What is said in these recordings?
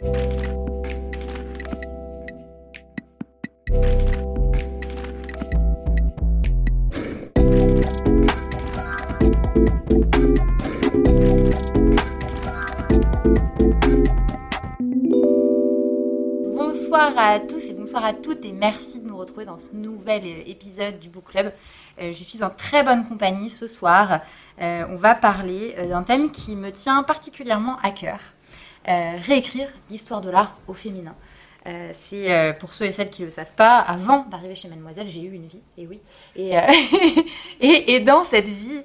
Bonsoir à tous et bonsoir à toutes et merci de nous retrouver dans ce nouvel euh, épisode du Book Club. Euh, je suis en très bonne compagnie ce soir. Euh, on va parler d'un thème qui me tient particulièrement à cœur. Euh, réécrire l'histoire de l'art au féminin. Euh, c'est euh, pour ceux et celles qui ne le savent pas, avant d'arriver chez Mademoiselle, j'ai eu une vie, et oui. Et, et, et dans cette vie,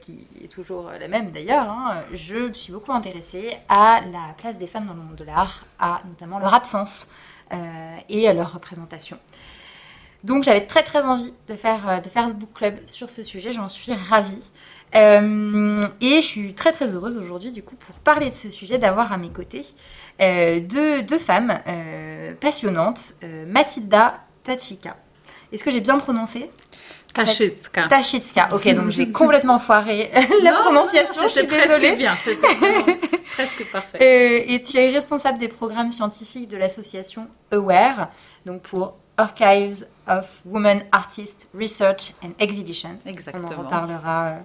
qui est toujours la même d'ailleurs, hein, je me suis beaucoup intéressée à la place des femmes dans le monde de l'art, à notamment leur absence et à leur représentation. Donc j'avais très très envie de faire, de faire ce book club sur ce sujet, j'en suis ravie. Euh, et je suis très très heureuse aujourd'hui du coup pour parler de ce sujet d'avoir à mes côtés euh, deux, deux femmes euh, passionnantes, Mathilda Tachika. Est-ce que j'ai bien prononcé? Tachitska. Tachitska, ok, donc j'ai complètement foiré la Non, prononciation, non, je suis C'était presque désolée. bien. C'était presque parfait. Et tu es responsable des programmes scientifiques de l'association AWARE, donc pour Archives of Women Artists Research and Exhibition. On en Exactement. reparlera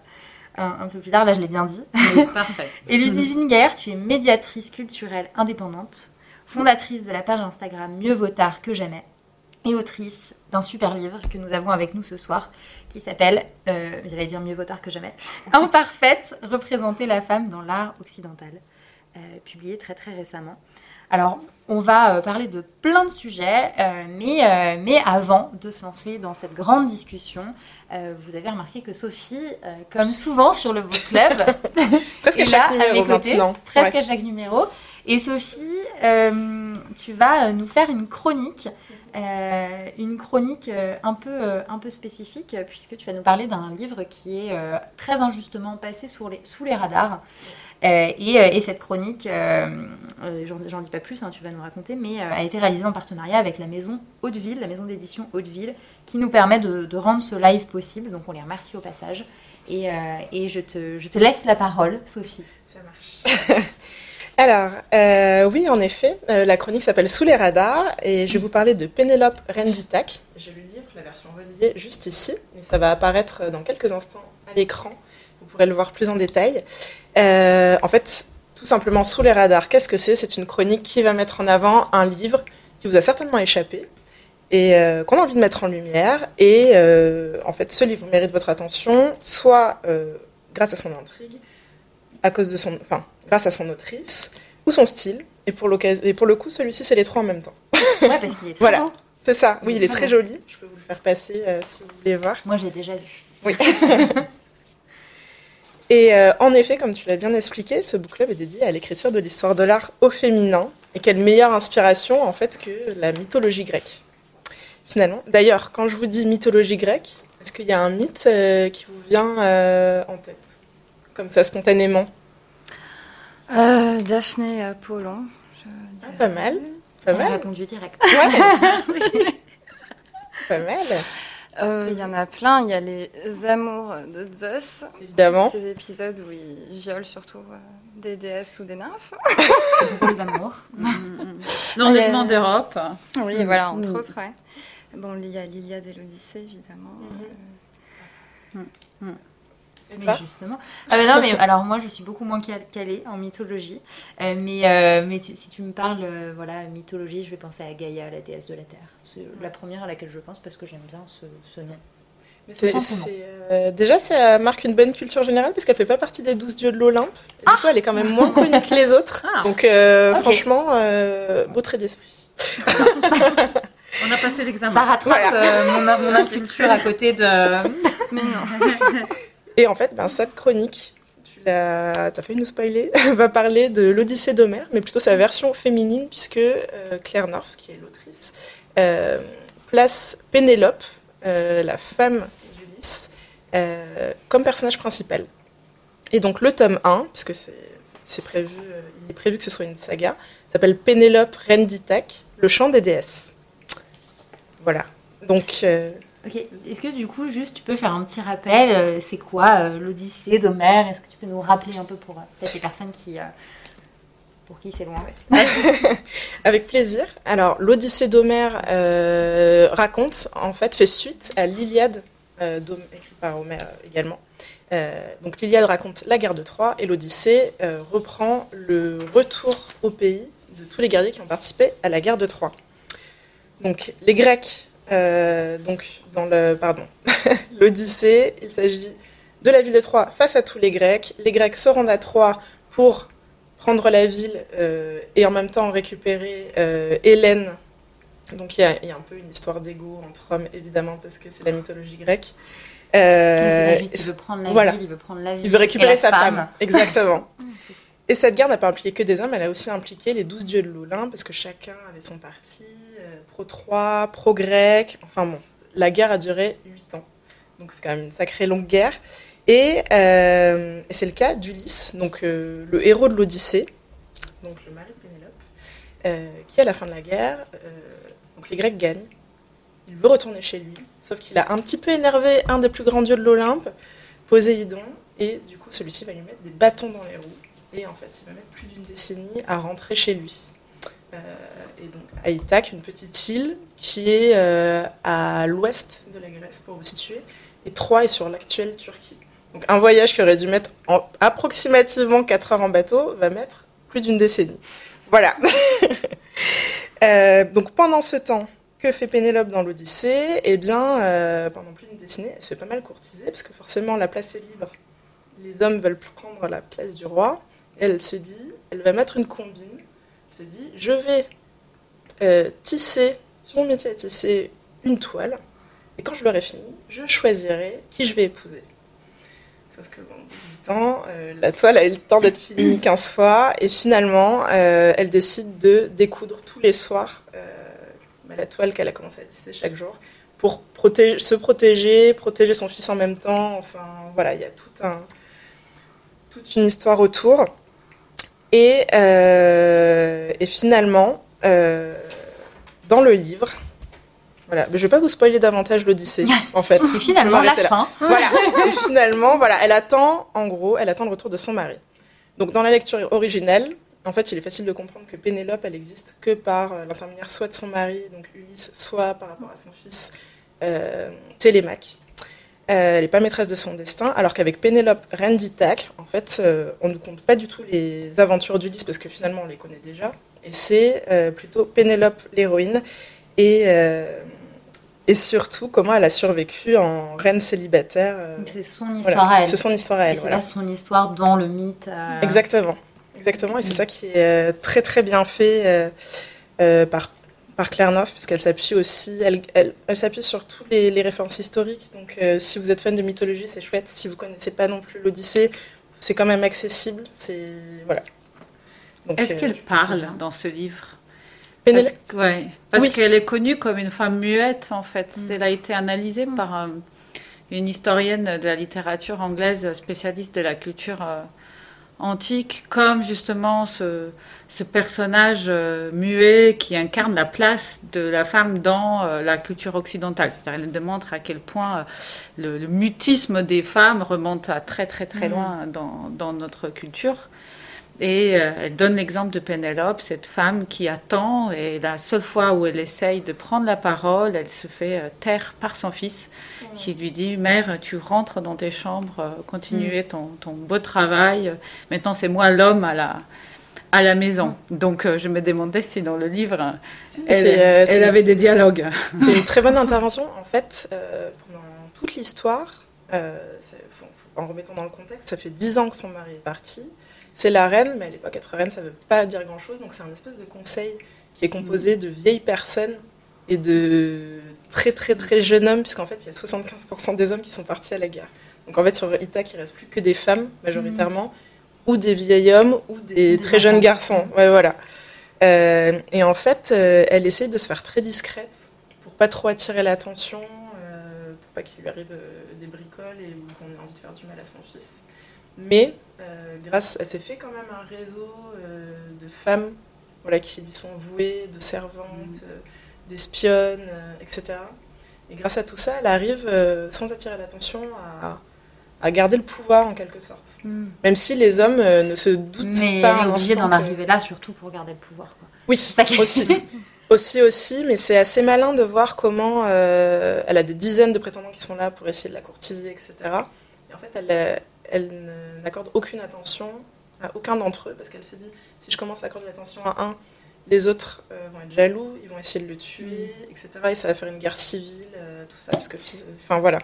un, un peu plus tard, là je l'ai bien dit. Oui, Parfait. Et Ludivine Gaillard, tu es médiatrice culturelle indépendante, fondatrice de la page Instagram Mieux vaut tard que jamais, et autrice d'un super livre que nous avons avec nous ce soir, qui s'appelle, euh, j'allais dire Mieux vaut tard que jamais, Imparfaite, représenter la femme dans l'art occidental, euh, publié très très récemment. Alors, on va euh, parler de plein de sujets, euh, mais, euh, mais avant de se lancer dans cette grande discussion, vous avez remarqué que Sophie, comme souvent sur le Book Club, Presque est à chaque là, à mes côtés, presque Ouais. à chaque numéro. Et Sophie, tu vas nous faire une chronique, euh, une chronique euh, un peu, euh, un peu spécifique, puisque tu vas nous parler d'un livre qui est euh, très injustement passé sous les, sous les radars. Euh, et, et cette chronique, j'en dis pas plus, hein, tu vas nous raconter, mais a été réalisée en partenariat avec la maison Hauteville, la maison d'édition Hauteville, qui nous permet de, de rendre ce live possible. Donc on les remercie au passage. Et, et je, te, je te laisse la parole, Sophie. Ça marche. Alors, euh, oui, en effet, euh, la chronique s'appelle Sous les radars et je vais vous parler de Pénélope Renditak. J'ai le livre, la version reliée, juste ici, et ça va apparaître dans quelques instants à l'écran. Vous pourrez le voir plus en détail. Euh, en fait, tout simplement, Sous les radars, qu'est-ce que c'est? C'est une chronique qui va mettre en avant un livre qui vous a certainement échappé et qu'on a envie de mettre en lumière. Et en fait, ce livre mérite votre attention, soit grâce à son intrigue, à cause de son, enfin, grâce à son autrice ou son style. Et pour, et pour le coup, celui-ci, c'est les trois en même temps. Ouais, parce qu'il est très Voilà. beau. C'est ça. Oui, il est Très joli. Je peux vous le faire passer euh, si vous voulez voir. Moi, j'ai déjà lu. Oui. Et euh, en effet, comme tu l'as bien expliqué, ce book club est dédié à l'écriture de l'histoire de l'art au féminin. Et quelle meilleure inspiration, en fait, que la mythologie grecque. Finalement. D'ailleurs, quand je vous dis mythologie grecque, est-ce qu'il y a un mythe euh, qui vous vient en tête? Comme ça, spontanément Euh, Daphné et Apollon. je Ah, dirais. Pas mal. Pas mal. répondu direct. Ouais. pas mal, Euh, Il y en a plein. Il y a les amours de Zeus. évidemment. Ces épisodes où il viole surtout euh, des déesses ou des nymphes. Drôle d'amour. Y les a- demandes d'Europe. Oui, voilà, entre autres, ouais. Bon, il y a l'Iliade et l'Odyssée, évidemment. Et Mais toi justement. Ah bah non, mais alors moi je suis beaucoup moins cal- calée en mythologie. Euh, mais euh, mais tu- si tu me parles euh, voilà, mythologie, je vais penser à Gaïa, la déesse de la terre. C'est la première à laquelle je pense parce que j'aime bien ce, ce nom. Mais c'est- simplement. c'est, euh, déjà, ça marque une bonne culture générale parce qu'elle fait pas partie des douze dieux de l'Olympe. Et Du coup, elle est quand même moins connue que les autres. Ah. Donc, euh, franchement, euh, beau trait d'esprit. On a passé l'examen. Ça rattrape Voilà. euh, mon, mon inculture à côté de. Mais non. Et en fait, ben, cette chronique, tu t'as failli nous spoiler, va parler de l'Odyssée d'Homère, mais plutôt sa version féminine, puisque euh, Claire North, qui est l'autrice, euh, place Pénélope, euh, la femme d'Ulysse, comme personnage principal. Et donc le tome 1, puisque c'est, prévu, il est prévu que ce soit une saga, s'appelle Pénélope, reine d'Ithaque, le chant des déesses. Voilà. Donc, Ok, est-ce que du coup, juste, tu peux faire un petit rappel euh, C'est quoi euh, l'Odyssée d'Homère? Est-ce que tu peux nous rappeler un peu pour euh, peut-être les personnes qui, pour qui c'est loin? Avec plaisir. Alors, l'Odyssée d'Homère raconte, en fait, fait suite à l'Iliade, écrite par Homère également. Donc, l'Iliade raconte la guerre de Troie et l'Odyssée reprend le retour au pays de tous les guerriers qui ont participé à la guerre de Troie. Donc, les Grecs, euh, donc, dans le, pardon, l'Odyssée, il s'agit de la ville de Troie face à tous les Grecs. Les Grecs se rendent à Troie pour prendre la ville euh, et en même temps récupérer euh, Hélène. Donc il y, a, il y a un peu une histoire d'ego entre hommes, évidemment, parce que c'est la mythologie grecque. Là juste, il veut prendre la voilà. ville, il veut prendre la ville. il veut récupérer et sa femme. Exactement. Et cette guerre n'a pas impliqué que des hommes, elle a aussi impliqué les douze dieux de l'Olympe, parce que chacun avait son parti, euh, pro-Troie, pro-grec. Enfin bon, la guerre a duré huit ans. Donc c'est quand même une sacrée longue guerre. Et, euh, c'est le cas d'Ulysse, donc euh, le héros de l'Odyssée, donc le mari de Pénélope, euh, qui à la fin de la guerre, donc les Grecs gagnent. Il veut retourner chez lui, sauf qu'il a un petit peu énervé un des plus grands dieux de l'Olympe, Poséidon, et du coup celui-ci va lui mettre des bâtons dans les roues. Et en fait, il va mettre plus d'une décennie à rentrer chez lui. Euh, et donc à Ithaque, une petite île qui est euh, à l'ouest de la Grèce, pour vous situer, et Troie est sur l'actuelle Turquie. Donc un voyage qui aurait dû mettre en- approximativement 4 heures en bateau va mettre plus d'une décennie. Voilà. Euh, donc pendant ce temps, que fait Pénélope dans l'Odyssée? Eh bien, pendant plus d'une décennie, elle se fait pas mal courtiser, parce que forcément la place est libre. Les hommes veulent prendre la place du roi. Elle se dit, elle va mettre une combine. Dit, je vais euh, tisser, sur mon métier à tisser, une toile. Et quand je l'aurai fini, je choisirai qui je vais épouser. Sauf que, bon, au bout de 8 ans, euh, la toile a eu le temps d'être finie 15 fois. Et finalement, euh, elle décide de découdre tous les soirs bah, la toile qu'elle a commencé à tisser chaque jour pour protéger, se protéger, protéger son fils en même temps. Enfin, voilà, il y a tout un, toute une histoire autour. Et, euh, et finalement, euh, dans le livre, voilà, mais je vais pas vous spoiler davantage l'Odyssée, en fait. Et finalement, la là. fin. Voilà. Et finalement, voilà, elle attend, en gros, elle attend le retour de son mari. Donc, dans la lecture originelle, en fait, il est facile de comprendre que Pénélope, elle existe que par euh, l'intermédiaire soit de son mari, donc Ulysse, soit par rapport à son fils euh, Télémaque. Euh, elle n'est pas maîtresse de son destin, alors qu'avec Pénélope, reine d'Ithaque, en fait, euh, on ne compte pas du tout les aventures d'Ulysse, parce que finalement, on les connaît déjà. Et c'est euh, plutôt Pénélope, l'héroïne, et, euh, et surtout comment elle a survécu en reine célibataire. euh, C'est son histoire voilà, à elle. c'est son histoire à Et elle. c'est voilà. son histoire dans le mythe. euh, Exactement. Exactement. Et c'est Mm. ça qui est euh, très très bien fait euh, euh, par, par Claire Neuf, puisqu'elle s'appuie aussi, elle, elle, elle s'appuie sur tous les, les références historiques. Donc euh, si vous êtes fan de mythologie, c'est chouette. Si vous connaissez pas non plus l'Odyssée, c'est quand même accessible. C'est voilà. Est-ce euh, qu'elle parle dans ce livre? Pénélope- Parce, ouais, parce Oui. qu'elle est connue comme une femme muette, en fait. Mm. Elle a été analysée par euh, une historienne de la littérature anglaise spécialiste de la culture antique, comme justement ce, ce personnage euh, muet qui incarne la place de la femme dans euh, la culture occidentale. C'est-à-dire, elle démontre à quel point euh, le, le mutisme des femmes remonte à très très très Mm. loin dans, dans notre culture. Et euh, elle donne l'exemple de Pénélope, cette femme qui attend, et la seule fois où elle essaye de prendre la parole, elle se fait euh, taire par son fils, qui lui dit Mère, tu rentres dans tes chambres, euh, continuez ton, ton beau travail. Maintenant, c'est moi l'homme à la, à la maison. Donc, euh, je me demandais si dans le livre, elle, euh, avait des dialogues. C'est une très bonne intervention. En fait, euh, pendant toute l'histoire, en remettant dans le contexte, ça fait dix ans que son mari est parti. C'est la reine, mais à l'époque, être reine, ça ne veut pas dire grand-chose. Donc c'est un espèce de conseil qui est composé de vieilles personnes et de très très très jeunes hommes, puisqu'en fait, il y a 75% des hommes qui sont partis à la guerre. Donc en fait, sur Ithac, il reste plus que des femmes majoritairement, ou des vieils hommes, ou des, très jeunes garçons. Ouais, voilà. Euh, et en fait, euh, elle essaye de se faire très discrète pour pas trop attirer l'attention, euh, pour pas qu'il lui arrive euh, des bricoles et qu'on ait envie de faire du mal à son fils. Mais grâce, elle s'est fait quand même un réseau euh, de femmes voilà, qui lui sont vouées, de servantes, euh, d'espionnes, euh, etc. Et grâce à tout ça, elle arrive, euh, sans attirer l'attention, à, à garder le pouvoir en quelque sorte. Mm. Même si les hommes euh, ne se doutent Mais pas elle est obligée d'en que- arriver là, surtout pour garder le pouvoir. Quoi. Oui, C'est ça qui aussi. aussi, aussi, mais c'est assez malin de voir comment euh, elle a des dizaines de prétendants qui sont là pour essayer de la courtiser, etc. Et en fait, elle, euh, elle n'accorde aucune attention à aucun d'entre eux parce qu'elle se dit si je commence à accorder l'attention à un, les autres euh, vont être jaloux, ils vont essayer de le tuer, etc. Et ça va faire une guerre civile, euh, tout ça, parce que, enfin voilà.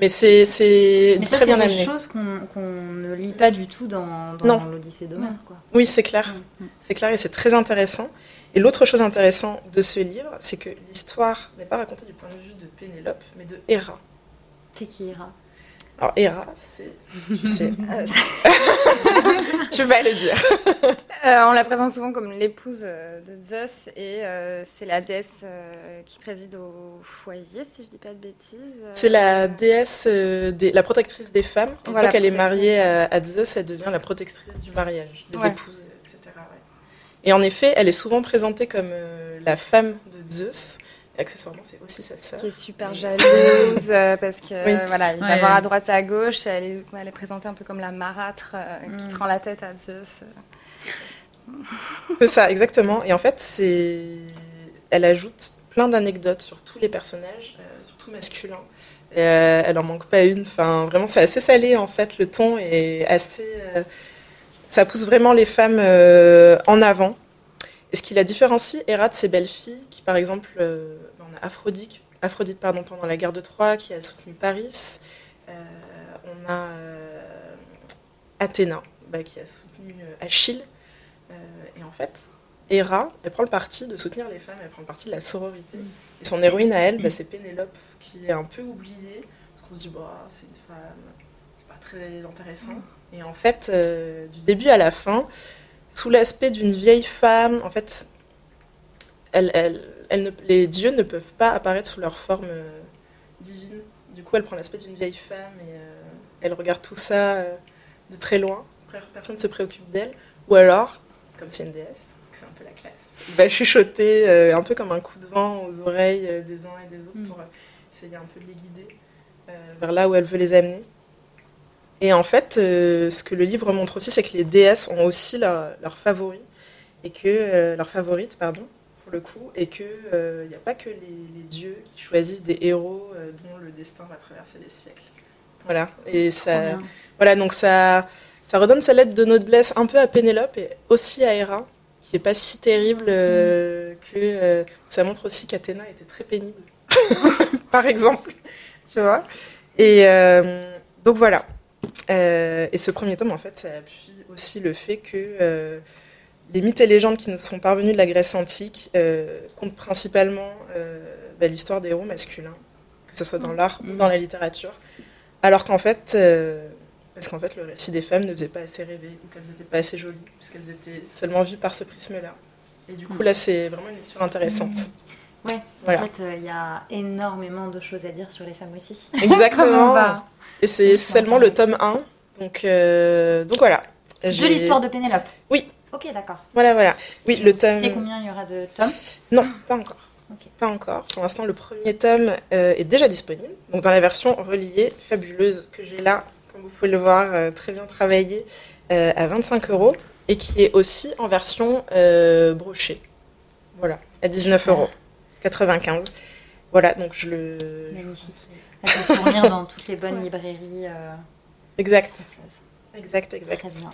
Mais c'est c'est Mais ça, très c'est bien des amené. choses qu'on ne lit pas du tout dans, dans l'Odyssée d'Homère. Oui, c'est clair. Mm. C'est clair et c'est très intéressant. Et l'autre chose intéressante de ce livre, c'est que l'histoire n'est pas racontée du point de vue de Pénélope, mais de Héra. C'est qui ira Alors Héra, c'est, tu sais, Euh, tu vas le dire. euh, on la présente souvent comme l'épouse euh, de Zeus et euh, c'est la déesse euh, qui préside au foyer, si je dis pas de bêtises. C'est la déesse, des- la protectrice des femmes. Une Voilà, fois qu'elle est mariée à, à Zeus, elle devient la protectrice du mariage, des Ouais. épouses, etc. ouais. Et en effet, elle est souvent présentée comme la femme de Zeus. Et accessoirement, c'est aussi sa sœur. qui est super jalouse euh, parce que Oui. voilà, il va Ouais. voir à droite à gauche. Elle est, elle est présentée un peu comme la marâtre euh, qui Mm. prend la tête à Zeus. C'est ça, exactement. Et en fait, c'est, elle ajoute plein d'anecdotes sur tous les personnages, euh, surtout masculins. Et, euh, elle en manque pas une. Enfin, vraiment, c'est assez salé en fait. Le ton est assez. euh, ça pousse vraiment les femmes euh, en avant. Et ce qui la différencie, Héra de ses belles filles, qui par exemple, euh, on a Aphrodite, Aphrodite pardon, pendant la guerre de Troie, qui a soutenu Paris. Euh, on a euh, Athéna, bah, qui a soutenu Achille. Et en fait, Héra, elle prend le parti de soutenir les femmes, elle prend le parti de la sororité. Et son héroïne à elle, bah, c'est Pénélope, qui est un peu oubliée, parce qu'on se dit, bah, c'est une femme, c'est pas très intéressant. Et en fait, du début à la fin, sous l'aspect d'une vieille femme, en fait, elle, elle, elle ne- les dieux ne peuvent pas apparaître sous leur forme euh, divine. Du coup, elle prend l'aspect d'une vieille femme et euh, elle regarde tout ça euh, de très loin. Personne ne se préoccupe d'elle. Ou alors, comme c'est une déesse, c'est un peu la classe, va chuchoter un peu comme un coup de vent aux oreilles des uns et des autres Mm. pour essayer un peu de les guider vers là où elle veut les amener. Et en fait, euh, ce que le livre montre aussi, c'est que les déesses ont aussi leurs leur favoris, et que euh, leurs favorites, pardon, pour le coup, et que il n'y a pas que les, les dieux qui choisissent des héros euh, dont le destin va traverser les siècles. Voilà. Et ça, voilà, donc ça, ça redonne sa lettre de noblesse un peu à Pénélope et aussi à Héra, qui est pas si terrible euh, que euh, ça montre aussi qu'Athéna était très pénible, par exemple, tu vois. Et euh, donc voilà. Euh, et ce premier tome, en fait, ça appuie aussi le fait que euh, les mythes et légendes qui nous sont parvenus de la Grèce antique euh, comptent principalement bah, l'histoire des héros masculins, que ce soit dans l'art ou dans la littérature, alors qu'en fait, euh, parce qu'en fait, le récit des femmes ne faisait pas assez rêver ou qu'elles n'étaient pas assez jolies, parce qu'elles étaient seulement vues par ce prisme-là. Et du coup, là, c'est vraiment une lecture intéressante. Ouais, Voilà. en fait, euh, il y a énormément de choses à dire sur les femmes aussi. Exactement. Comment on va Et c'est seulement le tome 1. Donc, euh, donc voilà. De l'histoire de Pénélope Oui. Ok, d'accord. Voilà, voilà. Oui, le Tu tome. sais combien il y aura de tomes? Non, pas encore. Pas encore. Pour l'instant, le premier tome euh, est déjà disponible. Donc, dans la version reliée, fabuleuse, que j'ai là, comme vous pouvez le voir, euh, très bien travaillée, à 25 euros. Et qui est aussi en version brochée. Voilà, à 19 euros. 95. Voilà, donc je le. Magnifique. Elle peut fournir dans toutes les bonnes librairies euh, Exact, françaises. exact, exact. Très bien.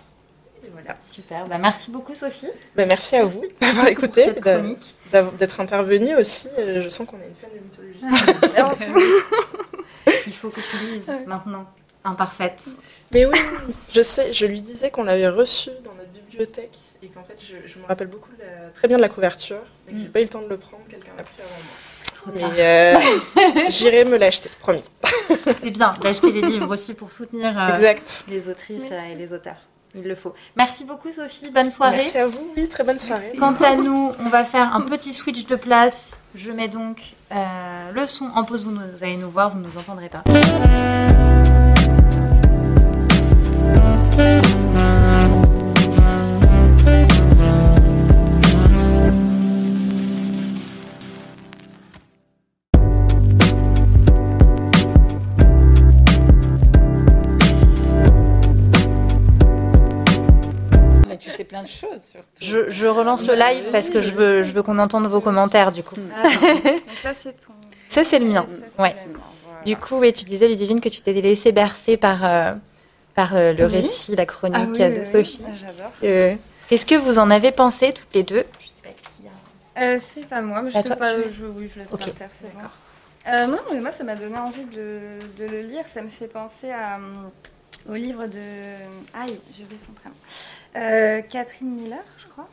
Et voilà. Super. Bah, merci beaucoup, Sophie, Bah, merci à vous d'avoir écouté, d'être intervenu aussi. Euh, Je sens qu'on a une fan de mythologie. Il faut que tu lises maintenant. Imparfaite. Mais oui, je sais, je lui disais qu'on l'avait reçu dans notre bibliothèque et qu'en fait, je, je me rappelle beaucoup de la- très bien de la couverture et que j'ai Mm. pas eu le temps de le prendre, quelqu'un l'a pris avant moi. Trop tard. Mais euh, j'irai me l'acheter, promis. C'est bien d'acheter les livres aussi pour soutenir euh, Exact. les autrices euh, et les auteurs. Il le faut. Merci beaucoup Sophie, bonne soirée. Merci à vous. Oui, très bonne soirée. Quant à nous, on va faire un petit switch de place. Je mets donc euh, le son en pause. Vous, nous- vous allez nous voir, vous ne nous entendrez pas. Plein de choses, surtout. Je, je relance le live parce que je veux, je veux qu'on entende vos commentaires du coup. Ah, donc ça, c'est ton. Ça c'est le mien. Ça, c'est Ouais. le mien. Du coup, oui, tu disais Ludivine que tu t'es laissé bercer par, euh, par euh, le Oui. récit, la chronique Ah oui, de oui, Sophie. oui. J'adore. Euh, Qu'est-ce que vous en avez pensé toutes les deux? Je sais pas qui a. Euh, c'est à moi, mais je sais pas. Je, oui, je laisse Ok, par terre, c'est bon. Euh, non, mais moi, ça m'a donné envie de, de le lire. Ça me fait penser à, hum, au livre de. Aïe, j'ai oublié son prénom. Euh, Catherine Miller, je crois.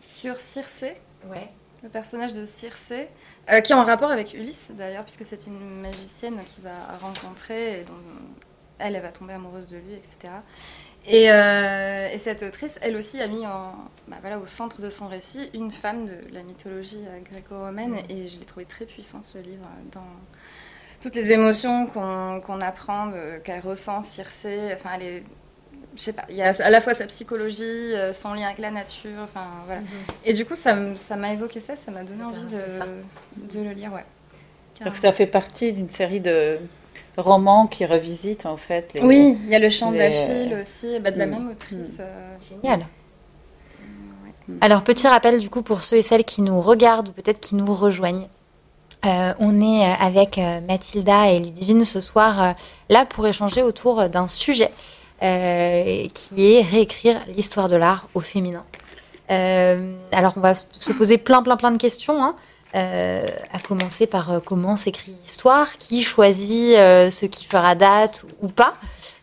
Sur Circé, Ouais. le personnage de Circé, euh, qui est en rapport avec Ulysse d'ailleurs, puisque c'est une magicienne qu'il va rencontrer et dont elle, elle va tomber amoureuse de lui, etc. Et, euh, et cette autrice, elle aussi, a mis en, bah voilà, au centre de son récit une femme de la mythologie gréco-romaine. Et je l'ai trouvé très puissant, ce livre, dans toutes les émotions qu'on apprend, qu'elle ressent, Circé. Enfin, elle est. Je sais pas, il y a à la fois sa psychologie, euh, son lien avec la nature, enfin voilà. Et du coup, ça m'a évoqué ça, ça m'a donné envie de, de le lire, ouais. Donc ça fait partie d'une série de romans qui revisitent en fait les... Oui, il y a le chant les- d'Achille aussi, bah, de la Mm. même autrice. euh, Génial. Alors, petit rappel du coup pour ceux et celles qui nous regardent ou peut-être qui nous rejoignent. Euh, on est euh, avec euh, Mathilda et Ludivine ce soir euh, là pour échanger autour d'un sujet euh, qui est réécrire l'histoire de l'art au féminin. Alors on va se poser plein plein plein de questions, hein, à commencer par comment s'écrit l'histoire, qui choisit ce qui fera date ou pas,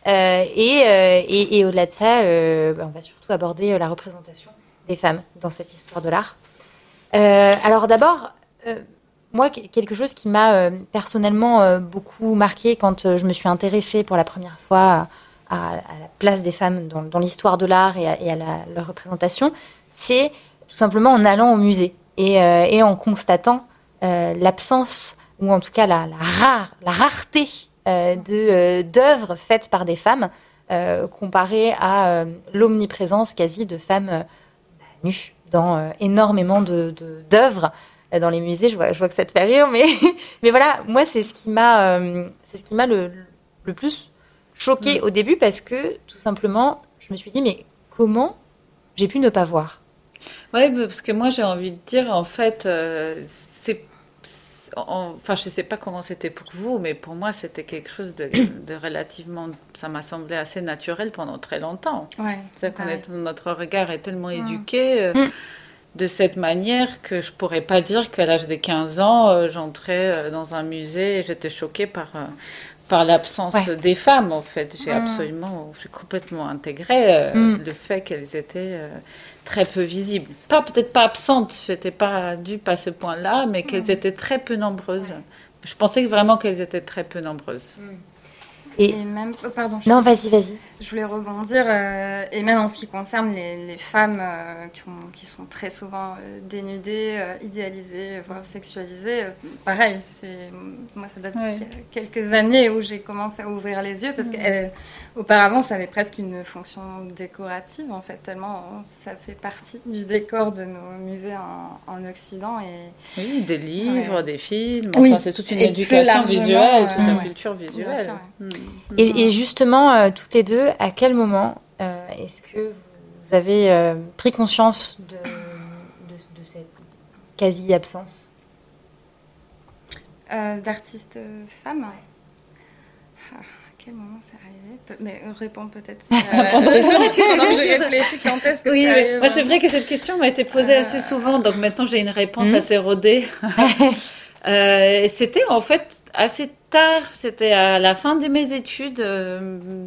et, et, et au-delà de ça, bah, on va surtout aborder la représentation des femmes dans cette histoire de l'art. Alors d'abord, moi, que- quelque chose qui m'a euh, personnellement euh, beaucoup marqué quand euh, je me suis intéressée pour la première fois à, la place des femmes dans, l'histoire de l'art et à, leur représentation, c'est tout simplement en allant au musée et, en constatant l'absence, ou en tout cas la, rare, la rareté d'œuvres faites par des femmes comparée à l'omniprésence quasi de femmes euh, nues dans énormément d'œuvres dans les musées. Je vois, je vois que ça te fait rire, mais, mais voilà, moi, c'est ce qui m'a, euh, c'est ce qui m'a le, le plus choqué au début parce que tout simplement, je me suis dit, mais comment j'ai pu ne pas voir? Oui, parce que moi j'ai envie de dire, en fait, euh, c'est. c'est- en- Enfin, je ne sais pas comment c'était pour vous, mais pour moi, c'était quelque chose de, de relativement. Ça m'a semblé assez naturel pendant très longtemps. Ouais, C'est-à-dire est- notre regard est tellement Mm. éduqué euh, Mm. De cette manière que je pourrais pas dire qu'à l'âge de 15 ans, euh, j'entrais euh, dans un musée et j'étais choquée par, euh, par l'absence Ouais. des femmes, en fait. J'ai Mm. absolument, j'ai complètement intégré euh, Mm. le fait qu'elles étaient euh, très peu visibles. Pas peut-être pas absentes, j'étais pas dupe à ce point-là, mais qu'elles Mm. étaient très peu nombreuses. Je pensais vraiment qu'elles étaient très peu nombreuses. Et Et même, oh, pardon, je, non, vas-y, vas-y. je voulais rebondir, euh, et même en ce qui concerne les, les femmes euh, qui, ont- qui sont très souvent euh, dénudées, euh, idéalisées, voire sexualisées, euh, pareil, c'est, moi ça date Oui. de quelques années où j'ai commencé à ouvrir les yeux, parce qu'auparavant ça avait presque une fonction décorative en fait, tellement ça fait partie du décor de nos musées en, en Occident. Et, Oui, des livres, Ouais. des films, Oui. enfin, c'est toute une Et éducation visuelle, toute une ouais. culture Bien visuelle. sûr, Mm. Et, et justement, euh, toutes les deux, à quel moment euh, est-ce que vous avez euh, pris conscience de, de- de cette quasi-absence? Euh, d'artistes femmes. Ah, à quel moment c'est arrivé? Mais réponds peut-être. Pendant que j'ai réfléchi, quand est-ce que Oui, c'est oui. c'est vraiment vrai que cette question m'a été posée Euh. assez souvent, donc maintenant j'ai une réponse Mhm. assez rodée. Euh, c'était en fait assez tard, c'était à la fin de mes études. euh,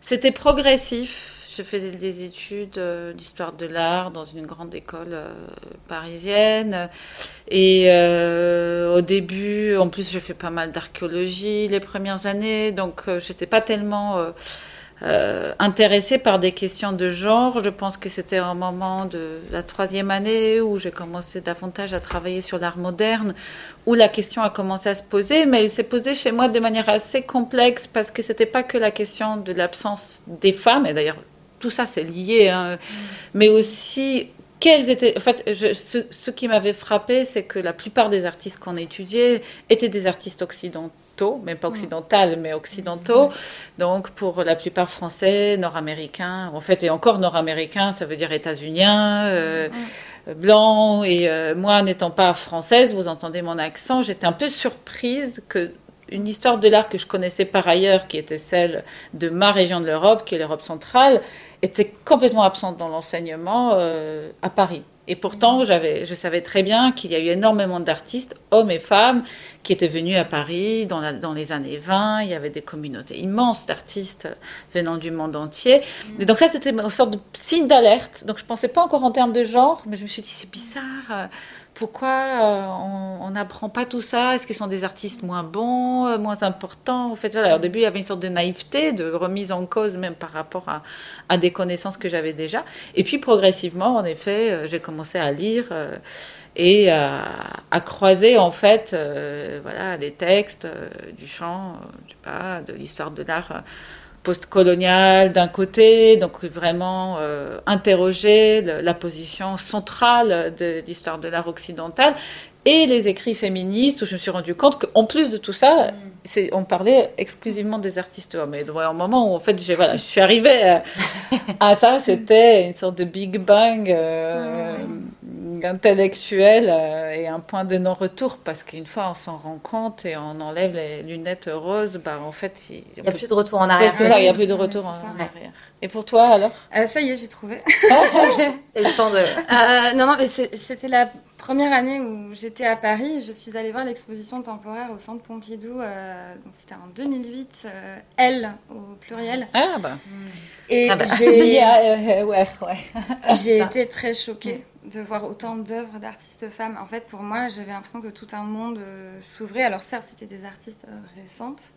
c'était progressif. je faisais des études euh, d'histoire de l'art dans une grande école euh, parisienne. Et au début, en plus, j'ai fait pas mal d'archéologie les premières années, donc j'étais pas tellement intéressée par des questions de genre. Je pense que c'était un moment de la troisième année où j'ai commencé davantage à travailler sur l'art moderne, où la question a commencé à se poser, mais elle s'est posée chez moi de manière assez complexe parce que c'était pas que la question de l'absence des femmes, et d'ailleurs tout ça c'est lié, hein, mais aussi quels étaient. En fait, ce, ce qui m'avait frappé, c'est que la plupart des artistes qu'on a étudiés étaient des artistes occidentaux même pas occidental, mais occidentaux. Donc, pour la plupart français, nord-américains, en fait, et encore nord-américains, ça veut dire états-uniens, euh, blancs. Et euh, moi, n'étant pas française, vous entendez mon accent, j'étais un peu surprise que une histoire de l'art que je connaissais par ailleurs, qui était celle de ma région de l'Europe, qui est l'Europe centrale, était complètement absente dans l'enseignement euh, à Paris. Et pourtant, j'avais, je savais très bien qu'il y a eu énormément d'artistes, hommes et femmes, qui étaient venus à Paris dans, dans, les années 20. Il y avait des communautés immenses d'artistes venant du monde entier. Et donc ça, c'était une sorte de signe d'alerte. Donc je ne pensais pas encore en termes de genre, mais je me suis dit, c'est bizarre pourquoi euh, on n'apprend pas tout ça? Est-ce qu'ils sont des artistes moins bons, euh, moins importants? Fait, au début, il y avait une sorte de naïveté, de remise en cause même par rapport à, des connaissances que j'avais déjà. Et puis, progressivement, en effet, euh, j'ai commencé à lire et à, croiser, en fait, voilà, les textes du chant, de l'histoire de l'art post-colonial d'un côté, donc vraiment euh, interroger la position centrale de l'histoire de l'art occidental, et les écrits féministes, où je me suis rendu compte qu'en plus de tout ça, c'est, on parlait exclusivement des artistes hommes. Et donc, un moment où en fait, j'ai, voilà, je suis arrivée à, ça, c'était une sorte de Big Bang. Euh, intellectuel euh, et un point de non-retour parce qu'une fois on s'en rend compte et on enlève les lunettes roses, bah en fait il n'y a, plus de retour en arrière. c'est ça, il n'y a plus de retour en arrière. Et pour toi alors? Euh, Ça y est, j'ai trouvé. le temps de. Euh, non, non, mais c'était la première année où j'étais à Paris. Je suis allée voir l'exposition temporaire au Centre Pompidou. donc c'était en 2008. Elle au pluriel. Ah bah. Et ah bah. j'ai ouais, ouais. j'ai été très choquée de voir autant d'œuvres d'artistes femmes. En fait, pour moi, j'avais l'impression que tout un monde euh, s'ouvrait. Alors certes, c'était des artistes euh, récentes.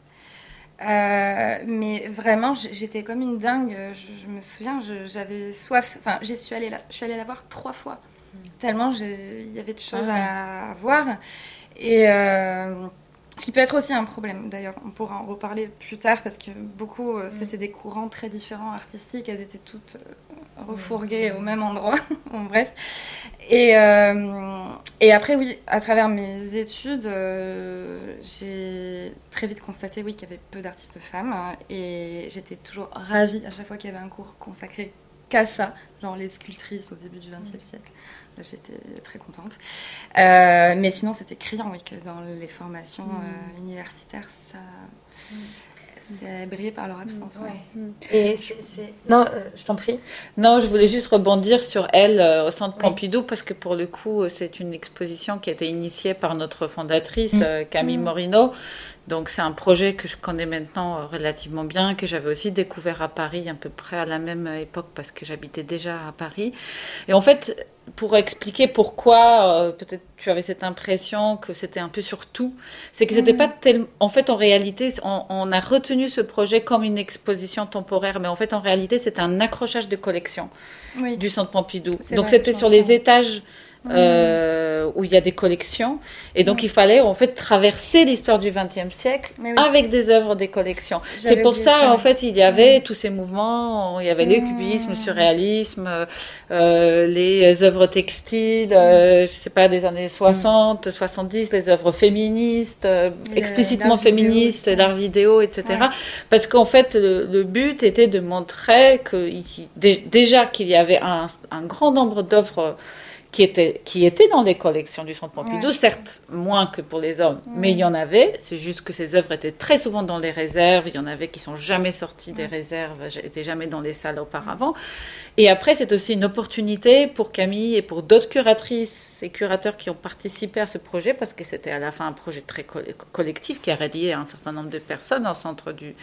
Euh, mais vraiment, j'étais comme une dingue. Je, me souviens, j'avais soif. Enfin, j'y suis allée, je suis allée la voir trois fois. Tellement il y avait de choses ah à voir. Et ce qui peut être aussi un problème, d'ailleurs, on pourra en reparler plus tard parce que beaucoup, c'était des courants très différents artistiques, elles étaient toutes refourgué au même endroit. bon, bref. Et, euh, et, après, oui, à travers mes études, euh, j'ai très vite constaté oui, qu'il y avait peu d'artistes femmes. Hein, et j'étais toujours ravie à chaque fois qu'il y avait un cours consacré qu'à ça, genre les sculptrices au début du XXe siècle. J'étais très contente. Euh, mais sinon, c'était criant oui, que dans les formations mm. universitaires, ça. Mm c'est brillé par leur absence. Mm. Et Non, euh, je t'en prie. Non, je voulais juste rebondir sur elle euh, au Centre Pompidou parce que pour le coup, euh, c'est une exposition qui a été initiée par notre fondatrice mm. Camille mm. Morino. Donc c'est un projet que je connais maintenant relativement bien, que j'avais aussi découvert à Paris à peu près à la même époque parce que j'habitais déjà à Paris. Et en fait, pour expliquer pourquoi euh, peut-être tu avais cette impression que c'était un peu sur tout, c'est que c'était mm. pas tellement. En fait, en réalité, on, a retenu ce projet comme une exposition temporaire, mais en fait, en réalité, c'est un accrochage de collection du Centre Pompidou. Donc, c'était sur les étages euh, où il y a des collections. Et donc, il fallait en fait traverser l'histoire du XXe siècle avec des œuvres des collections. C'est pour ça, en fait, il y avait tous ces mouvements. Il y avait le cubisme, le surréalisme, euh, les œuvres textiles, euh, je sais pas, des années 60, 70, les œuvres féministes, explicitement féministes, l'art vidéo, etc. Parce qu'en fait, le, but était de montrer que déjà qu'il y avait un, un grand nombre d'œuvres qui étaient, qui étaient dans les collections du Centre Pompidou, certes moins que pour les hommes, mais il y en avait. C'est juste que ces œuvres étaient très souvent dans les réserves. Il y en avait qui sont jamais sorties des réserves, n'étaient jamais dans les salles auparavant. Et après, c'est aussi une opportunité pour Camille et pour d'autres curatrices et curateurs qui ont participé à ce projet, parce que c'était à la fin un projet très collectif qui a rallié un certain nombre de personnes au, centre du,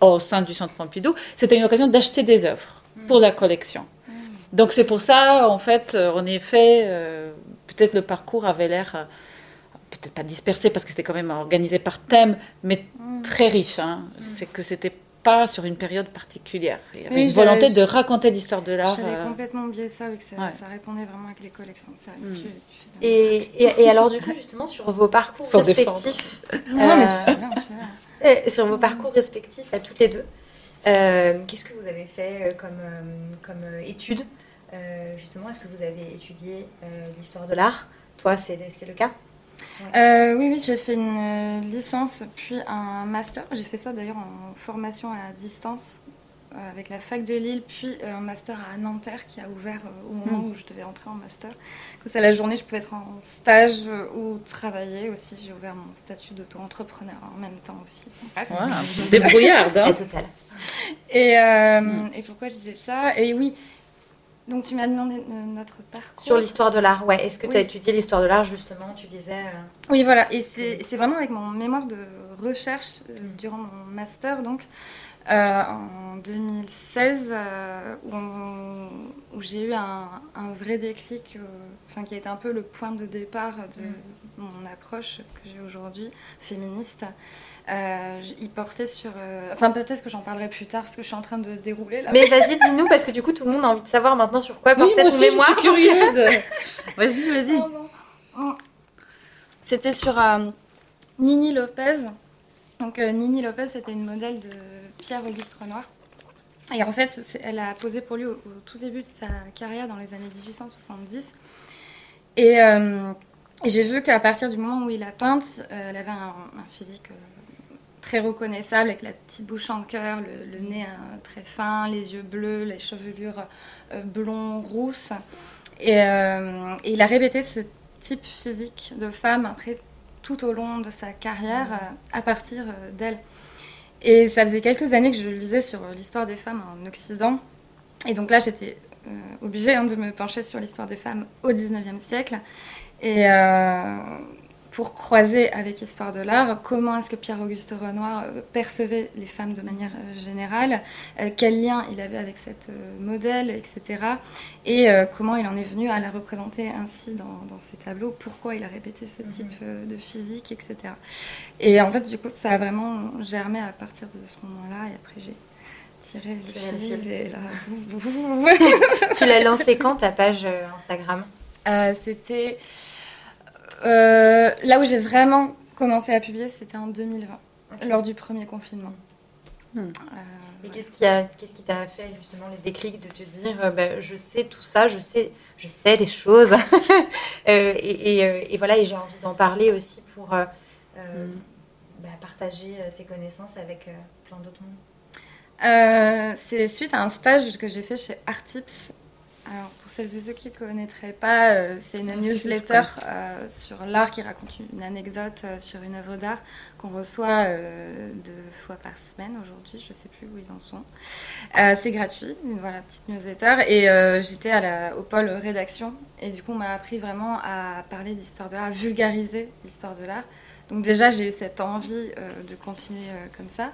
au sein du Centre Pompidou. C'était une occasion d'acheter des œuvres pour la collection. Donc c'est pour ça, en fait, euh, en effet, euh, peut-être le parcours avait l'air, euh, peut-être pas dispersé parce que c'était quand même organisé par thème, mais très riche. hein. C'est que c'était pas sur une période particulière. Il y avait Oui, une volonté de raconter l'histoire de l'art. J'avais euh, complètement oublié ça, oui, que ça, ouais. ça répondait vraiment avec les collections. Ça, Mm. tu- tu. Et, et, et alors, du coup, justement, sur vos parcours Faut respectifs, Non, mais tu fais bien, tu fais bien. sur vos parcours respectifs à toutes les deux, euh, qu'est-ce que vous avez fait euh, comme, euh, comme euh, Euh, Justement, est-ce que vous avez étudié euh, l'histoire de l'art? Toi, c'est c'est le cas? Euh, oui, oui, j'ai fait une euh, licence puis un master. J'ai fait ça d'ailleurs en formation à distance euh, avec la fac de Lille, puis euh, un master à Nanterre qui a ouvert euh, au moment où je devais entrer en master. Comme ça, la journée, je pouvais être en stage euh, ou travailler aussi. J'ai ouvert mon statut d'auto-entrepreneur en même temps aussi. Bref. voilà, débrouillarde. hein. Et, euh, et pourquoi je disais ça Et oui, donc tu m'as demandé euh, notre parcours. Sur l'histoire de l'art, ouais. Est-ce que tu as étudié l'histoire de l'art, justement Tu disais. euh, Oui, voilà. Et c'est c'est vraiment avec mon mémoire de recherche euh, durant mon master, donc euh, en 2016, euh, où, où j'ai eu un, un vrai déclic, enfin qui a été un peu le point de départ de mon approche que j'ai aujourd'hui, féministe. Euh, il portait sur. euh, Enfin, peut-être que j'en parlerai plus tard parce que je suis en train de dérouler là. Mais vas-y, dis-nous, parce que du coup, tout le monde a envie de savoir maintenant sur quoi Oui, portait moi ton aussi, je mémoire. suis curieuse. vas-y, vas-y. Mm. C'était sur euh, Nini Lopez. Donc euh, Nini Lopez, c'était une modèle de Pierre-Auguste Renoir. Et en fait, elle a posé pour lui au, au tout début de sa carrière dans les années 1870. Et, euh, et j'ai vu qu'à partir du moment où il a peinte, euh, elle avait un, physique euh, très reconnaissable avec la petite bouche en cœur, le, nez euh, très fin, les yeux bleus, les chevelures euh, rousses. Et, il a répété ce type physique de femme après tout au long de sa carrière à partir d'elle. Et ça faisait quelques années que je lisais sur l'histoire des femmes en Occident. Et donc là, j'étais obligée hein, de me pencher sur l'histoire des femmes au 19e siècle. Et euh, pour croiser avec Histoire de l'art, comment est-ce que Pierre-Auguste Renoir euh, percevait les femmes de manière euh, générale, quel lien il avait avec cette modèle, etc. Et comment il en est venu à la représenter ainsi dans, dans ses tableaux, pourquoi il a répété ce type euh, de physique, etc. Et en fait, du coup, ça a vraiment germé à partir de ce moment-là, et après j'ai tiré le Tiré le fil, et là, Tu l'as lancé quand ta page Instagram? Euh, c'était euh, là où j'ai vraiment commencé à publier, c'était en 2020, lors du premier confinement. Hmm. Euh, Et qu'est-ce qui a, qu'est-ce qui t'a fait justement les déclics de te dire, euh, bah, je sais tout ça, je sais, je sais des choses, Euh, et, et, euh, et voilà, et j'ai envie d'en parler aussi pour euh, euh, bah, partager euh, ces connaissances avec euh, plein d'autres mondes. Euh, c'est suite à un stage que j'ai fait chez Artips. Alors, pour celles et ceux qui ne connaîtraient pas, euh, c'est une newsletter euh, sur l'art qui raconte une anecdote euh, sur une œuvre d'art qu'on reçoit deux fois par semaine aujourd'hui. Je ne sais plus où ils en sont. C'est gratuit, une voilà, petite newsletter. Et j'étais au pôle rédaction. Et du coup, on m'a appris vraiment à parler d'histoire de l'art, à vulgariser l'histoire de l'art. Donc déjà, j'ai eu cette envie de continuer comme ça.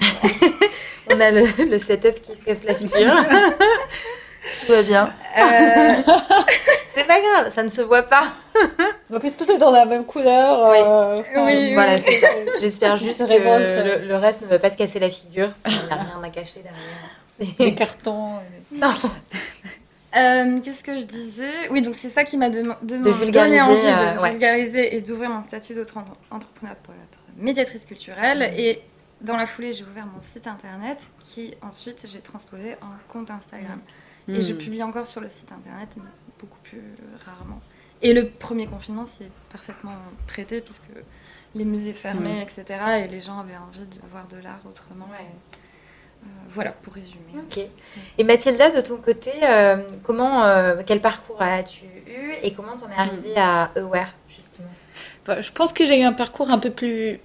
On a le, le setup qui se casse la figure. Tout va bien. Euh, C'est pas grave, ça ne se voit pas. En plus, tout est dans la même couleur. Oui. euh, enfin, Oui, voilà, oui. J'espère juste que le, le reste ne va pas se casser la figure. Il n'y a rien à cacher derrière. Les C'est- cartons. Non. Euh, Qu'est-ce que je disais? Oui, donc c'est ça qui m'a dem- dem- vulgariser, donné envie euh, de ouais. vulgariser et d'ouvrir mon statut d'auto-entrepreneur pour être médiatrice culturelle. Mhm. Et dans la foulée, j'ai ouvert mon site internet qui ensuite j'ai transposé en compte Instagram. Et je Mhm. publie encore sur le site internet, mais beaucoup plus rarement. Et le premier confinement s'y est parfaitement prêté puisque les musées fermaient, Mhm. etc. Et les gens avaient envie de voir de l'art autrement. Ouais. Euh, voilà, pour résumer. Ok. Et Mathilda, de ton côté, euh, comment, euh, quel parcours as-tu eu et comment t'en es arrivée à Aware justement? Bah, je pense que j'ai eu un parcours un peu plus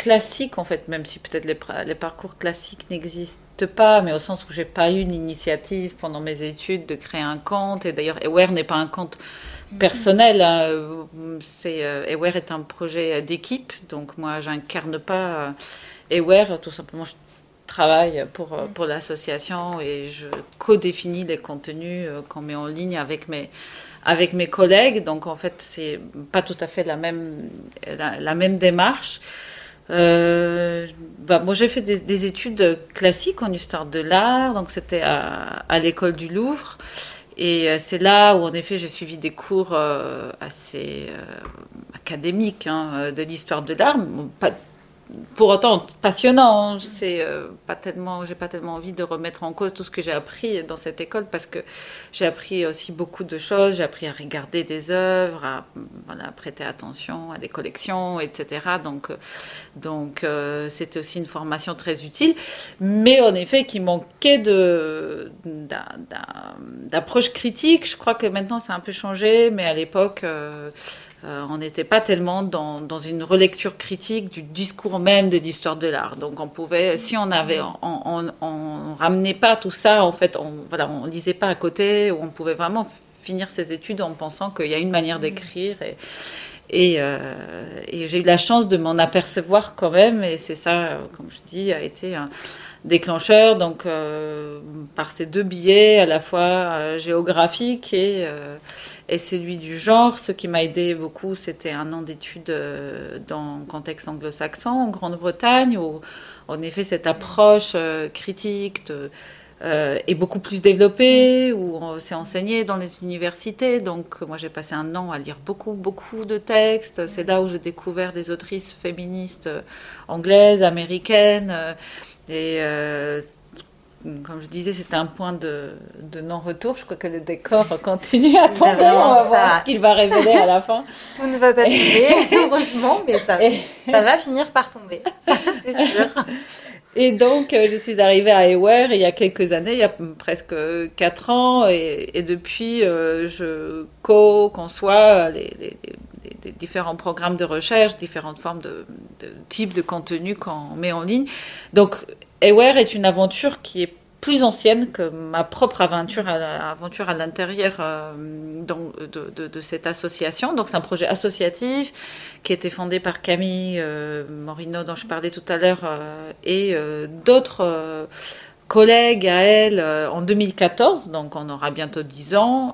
classique en fait, même si peut-être les, parcours classiques n'existent pas, mais au sens où j'ai pas eu une initiative pendant mes études de créer un compte. Et d'ailleurs, Aware n'est pas un compte personnel. hein. Euh, C'est euh, Aware est un projet d'équipe, donc moi j'incarne pas euh, Aware. Tout simplement, je travaille pour, pour l'association et je co-définis les contenus qu'on met en ligne avec mes, avec mes collègues. Donc en fait, c'est pas tout à fait la même, la, même démarche. Euh, bah, moi, j'ai fait des, études classiques en histoire de l'art, donc c'était à, l'école du Louvre. Et euh, c'est là où, en effet, j'ai suivi des cours euh, assez académiques hein, de l'histoire de l'art. Pour autant passionnant. C'est euh, pas tellement, j'ai pas tellement envie de remettre en cause tout ce que j'ai appris dans cette école parce que j'ai appris aussi beaucoup de choses. J'ai appris à regarder des œuvres, à voilà, prêter attention à des collections, etc. Donc, euh, donc euh, c'était aussi une formation très utile, mais en effet qui manquait de d'approche critique. Je crois que maintenant ça a un peu changé, mais à l'époque. Euh, on n'était pas tellement dans, une relecture critique du discours même de l'histoire de l'art. Donc on pouvait, si on avait, on, ramenait pas tout ça, en fait, on voilà, on lisait pas à côté, on pouvait vraiment finir ses études en pensant qu'il y a une manière d'écrire et, euh, et, j'ai eu la chance de m'en apercevoir quand même, et c'est ça, comme je dis, a été un déclencheur. Donc, euh, par ces deux billets, à la fois géographiques et, et celui du genre. Ce qui m'a aidé beaucoup, c'était un an d'études euh, dans le contexte anglo-saxon, en Grande-Bretagne, où en effet cette approche euh, critique euh, est beaucoup plus développée, où c'est enseigné dans les universités. Donc moi j'ai passé un an à lire beaucoup, beaucoup de textes. C'est là où j'ai découvert des autrices féministes anglaises, américaines. Et comme je disais, c'était un point de, non-retour. Je crois que le décor continue à tomber. On va voir ce qu'il va révéler à la fin. Tout ne va pas tomber, heureusement, mais ça, ça va finir par tomber, c'est sûr. Et donc, euh, je suis arrivée à Ewer il y a quelques années, il y a presque quatre ans, et, depuis, euh, je co-conçois les, les, différents programmes de recherche, différentes formes de, types de contenus qu'on met en ligne. Donc, Aware est une aventure qui est plus ancienne que ma propre aventure à, aventure à l'intérieur euh, de, cette association. Donc c'est un projet associatif qui a été fondé par Camille euh, Morino dont je parlais tout à l'heure euh, et d'autres collègues à elle en 2014. Donc on aura bientôt 10 ans.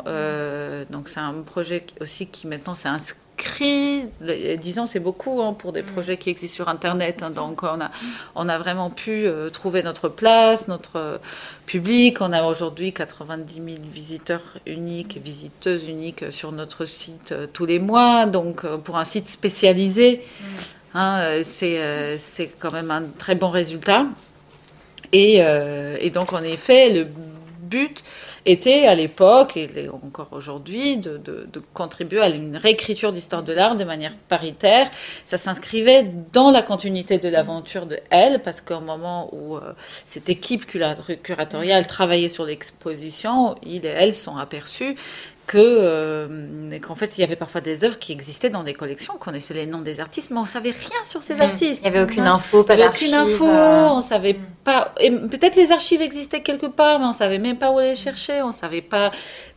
donc c'est un projet aussi qui maintenant s'est inscrit écrit, disons c'est beaucoup hein, pour des mm. projets qui existent sur Internet. Hein, donc on a, on a vraiment pu euh, trouver notre place, notre euh, public. On a aujourd'hui 90 000 visiteurs uniques, visiteuses uniques sur notre site euh, tous les mois. Donc pour un site spécialisé, mm. hein, c'est quand même un très bon résultat. Et, et donc en effet, le but était à l'époque, et encore aujourd'hui, de, contribuer à une réécriture d'histoire de l'art de manière paritaire. Ça s'inscrivait dans la continuité de l'aventure de Elle, parce qu'au moment où euh, cette équipe curatoriale travaillait sur l'exposition, il et elle sont aperçus que euh, qu'en fait il y avait parfois des œuvres qui existaient dans des collections, on connaissait les noms des artistes, mais on savait rien sur ces mmh. artistes. Il n'y avait aucune info, pas d'archives. Aucune info, euh. on savait mmh. pas. Et peut-être les archives existaient quelque part, mais on savait même pas où les chercher, on savait pas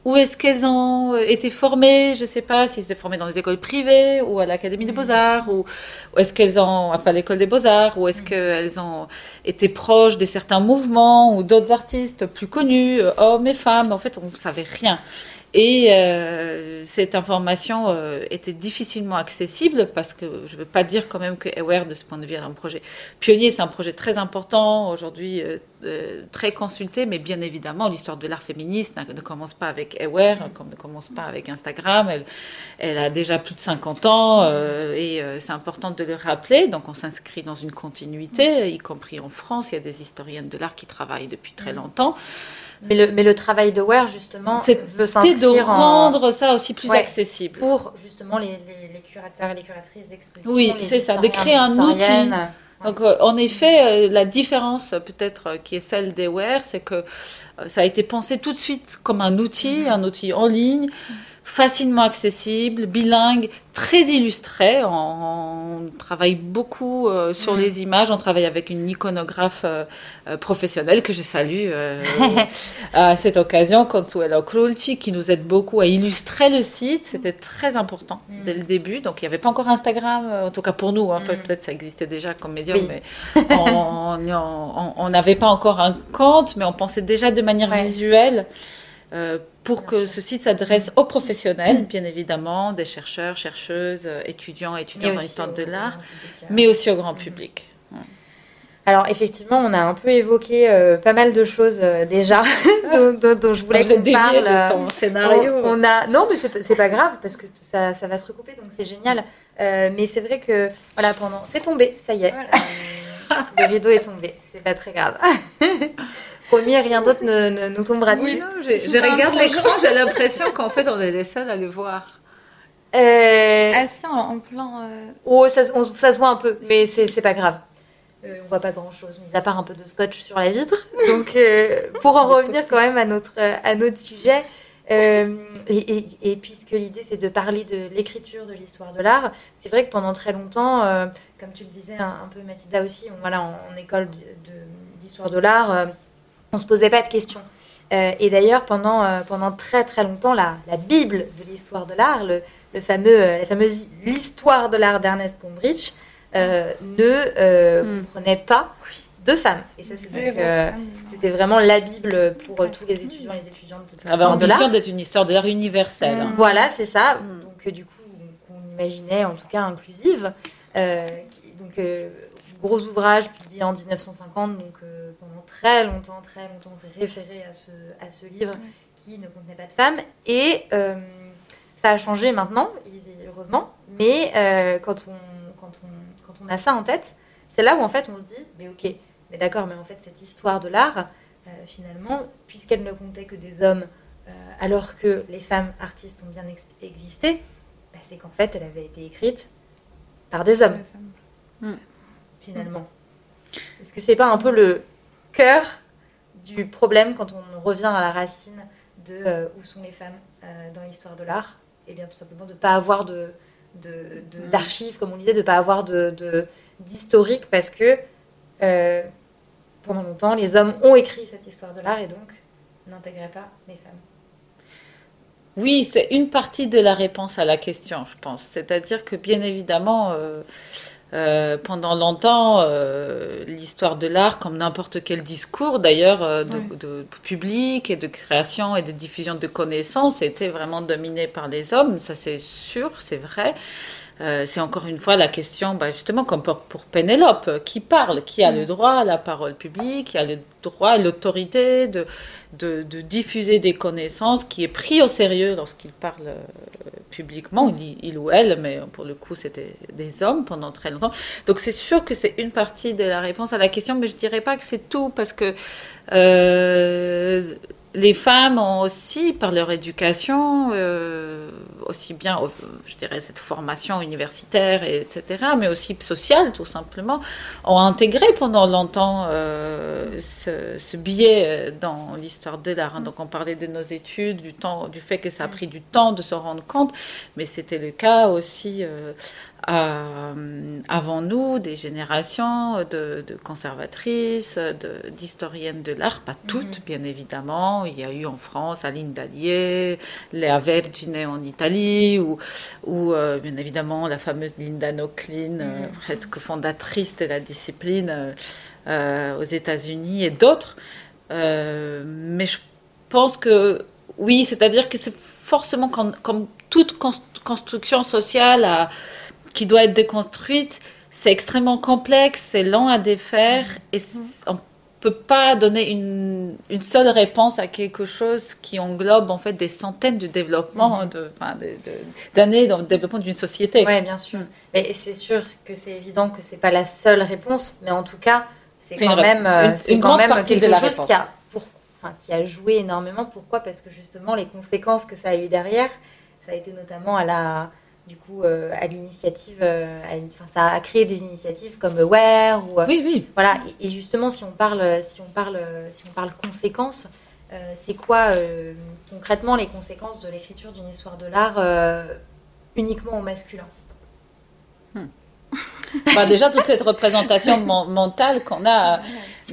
où est-ce qu'elles ont euh, été formées, je sais pas si étaient formées dans les écoles privées ou à l'académie des beaux-arts ou, est-ce qu'elles ont, enfin l'école des beaux-arts, ou est-ce qu'elles ont été proches de certains mouvements ou d'autres artistes plus connus, hommes et femmes. En fait, on ne savait rien. Et euh, cette information euh, était difficilement accessible parce que je ne veux pas dire quand même que Aware, de ce point de vue, est un projet pionnier. C'est un projet très important, aujourd'hui euh, très consulté, mais bien évidemment, l'histoire de l'art féministe ne commence pas avec Aware, comme ne commence pas avec Instagram. Elle, elle a déjà plus de 50 ans et c'est important de le rappeler. Donc on s'inscrit dans une continuité, y compris en France. Il y a des historiennes de l'art qui travaillent depuis très longtemps. Mais le, mais le travail de Ware, justement, veut s'inscrire de rendre ça aussi plus accessible. Pour, justement, les, les, curateurs et les curatrices d'exposition. Oui, c'est ça, de créer un outil. Donc, euh, en effet, euh, la différence peut-être euh, qui est celle d'Eware, c'est que ça a été pensé tout de suite comme un outil, mm-hmm. un outil en ligne, facilement accessible, bilingue, très illustré. On, on travaille beaucoup euh, sur Mm. les images. On travaille avec une iconographe euh, euh, professionnelle que je salue euh, à cette occasion, Consuelo Crulci, qui nous aide beaucoup à illustrer le site. C'était très important Mm. dès le début. Donc il n'y avait pas encore Instagram, euh, en tout cas pour nous. hein. Enfin, Mm. Peut-être ça existait déjà comme médium, Oui. mais on n'avait pas encore un compte, mais on pensait déjà de manière Ouais. visuelle. Euh, pour Bien que sûr. ce site s'adresse aux professionnels, bien évidemment, des chercheurs, chercheuses, euh, étudiants, étudiants dans au de l'art, public. mais aussi au grand public. Alors effectivement, on a un peu évoqué euh, pas mal de choses euh, déjà dont, dont- dont je voulais qu'on parle. de ton scénario. On, on a non, mais c'est pas- c'est pas grave parce que ça, ça va se recouper, donc c'est génial. Euh, mais c'est vrai que voilà, pendant c'est tombé, ça y est, Voilà. le rideau est tombé, c'est pas très grave. Promis, rien d'autre ne, ne nous tombera Oui, dessus. non, C'est je, regarde l'écran, j'ai l'impression qu'en fait on est les seuls à le voir. Euh, Assis en, en plein. euh, oh, ça, se- on- ça se voit un peu, mais c'est pas grave. Euh, on voit pas grand chose, mis à part un peu de scotch sur la vitre. Donc, euh, pour en revenir quand même à notre, à notre sujet, euh, et, et- et puisque l'idée c'est de parler de l'écriture de l'histoire de l'art, c'est vrai que pendant très longtemps, euh, comme tu le disais un, un peu Mathilda aussi, on- voilà, en, en école de- de- d'histoire de, l'art, on se posait pas de questions. Euh, et d'ailleurs, pendant, euh, pendant très très longtemps, la, la Bible de l'histoire de l'art, le, le fameux, euh, la fameuse l'histoire de l'art d'Ernest Gombrich, euh, ne euh, Hmm. comprenait pas de femmes. Et ça, euh, c'était vraiment la Bible pour euh, tous les étudiants et les étudiantes de l'art. ambition d'être une histoire de l'art universelle. hein. Voilà, c'est ça. Mm. Donc, euh, du coup, qu'on imaginait en tout cas inclusive. Euh, qui- donc, euh, gros ouvrage publié en 1950. Donc, euh, pendant très longtemps, très longtemps, on s'est référé à ce, à ce livre qui ne contenait pas de femmes. Et euh, ça a changé maintenant, heureusement. Mais euh, quand, on, quand, on, quand on a ça en tête, c'est là où en fait on se dit, mais ok, mais d'accord, mais en fait cette histoire de l'art, euh, finalement, puisqu'elle ne comptait que des hommes, euh, alors que les femmes artistes ont bien ex- existé, bah, c'est qu'en fait elle avait été écrite par des hommes, finalement. Est-ce que c'est pas un peu le cœur du problème quand on revient à la racine de euh, où sont les femmes euh, dans l'histoire de l'art Et bien tout simplement de ne pas avoir de, Mm. d'archives, comme on disait, de ne pas avoir de, de- d'historique parce que euh, pendant longtemps, les hommes ont écrit cette histoire de l'art et donc n'intégraient pas les femmes. Oui, c'est une partie de la réponse à la question, je pense. C'est-à-dire que bien évidemment, euh, euh, pendant longtemps, euh, l'histoire de l'art, comme n'importe quel discours d'ailleurs euh, de, de public et de création et de diffusion de connaissances, était vraiment dominé par les hommes. Ça, c'est sûr, c'est vrai. Euh, c'est encore une fois la question, bah, justement, comme pour, pour Pénélope, qui parle, qui a le droit à la parole publique, qui a le droit et l'autorité de, de, de diffuser des connaissances, qui est pris au sérieux lorsqu'il parle euh, publiquement, il, il ou elle, mais pour le coup, c'était des hommes pendant très longtemps. Donc c'est sûr que c'est une partie de la réponse à la question, mais je dirais pas que c'est tout, parce que euh, les femmes ont aussi, par leur éducation, euh, aussi bien, euh, je dirais, cette formation universitaire, et etc., mais aussi sociale, tout simplement, ont intégré pendant longtemps euh, ce, biais dans l'histoire de l'art. Donc, on parlait de nos études, du, temps, du fait que ça a pris du temps de se rendre compte, mais c'était le cas aussi à- avant nous, des générations de, de conservatrices, d'historiennes de, l'art, pas toutes, bien évidemment. Il y a eu en France Aline Dallier, Léa Vergine en Italie, ou, ou euh, bien évidemment la fameuse Linda Nochlin, euh, presque fondatrice de la discipline euh, euh, aux États-Unis, et d'autres. Euh, mais je pense que oui, c'est-à-dire que c'est forcément comme, comme toute cons- construction sociale à- qui doit être déconstruite, c'est extrêmement complexe, c'est lent à défaire et c- on peut pas donner une, une seule réponse à quelque chose qui englobe en fait des centaines de développements, de- de- d'années dans le développement d'une société. Oui, bien sûr. Mm. Mais c'est sûr que c'est évident que c'est pas la seule réponse, mais en tout cas, c'est quand une même, euh, une- c'est une quand grande même partie de la chose réponse. qui a, pour, enfin, qui a joué énormément. Pourquoi? Parce que justement, les conséquences que ça a eu derrière, ça a été notamment à la, du coup, euh, à l'initiative, euh, ça a créé des initiatives comme Aware ou euh, Oui, oui. voilà. Et, et justement, si on parle, si on parle, si on parle conséquences, Euh, c'est quoi concrètement les conséquences de l'écriture d'une histoire de l'art uniquement au masculin? Bah, déjà, toute cette représentation men- mentale qu'on a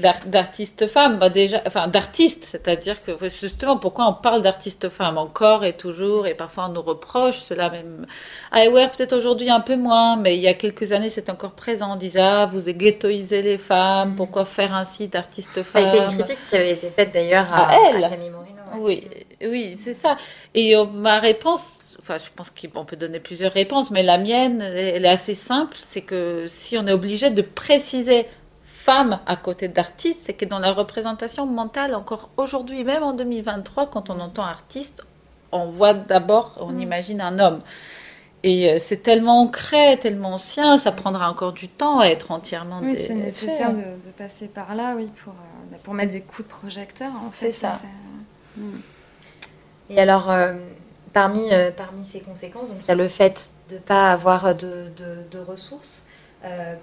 d'artistes femmes, bah, déjà, enfin d'artistes, c'est-à-dire que justement, pourquoi on parle d'artistes femmes? Encore et toujours, et parfois on nous reproche cela même. Ah ouais, peut-être aujourd'hui un peu moins, mais il y a quelques années c'est encore présent. On disait, ah, vous ghettoisez les femmes, pourquoi faire ainsi d'artistes Ça a femmes été une critique qui avait été faite d'ailleurs à, À elle. à Camille ouais. Oui, oui, c'est ça. Et euh, ma réponse, enfin, je pense qu'on peut donner plusieurs réponses, mais la mienne, elle est assez simple. C'est que si on est obligé de préciser femme à côté d'artiste, c'est que dans la représentation mentale, encore aujourd'hui, même en 2023, quand on entend artiste, on voit d'abord, on imagine un homme. Et euh, c'est tellement ancré, tellement ancien, ça prendra encore du temps à être entièrement Oui, c'est nécessaire de, de passer par là, oui, pour, euh, bah, pour mettre des coups de projecteur, en fait. C'est ça. Et alors, euh, parmi, euh, parmi ces conséquences, donc, il y a le fait de ne pas avoir de, de- de ressources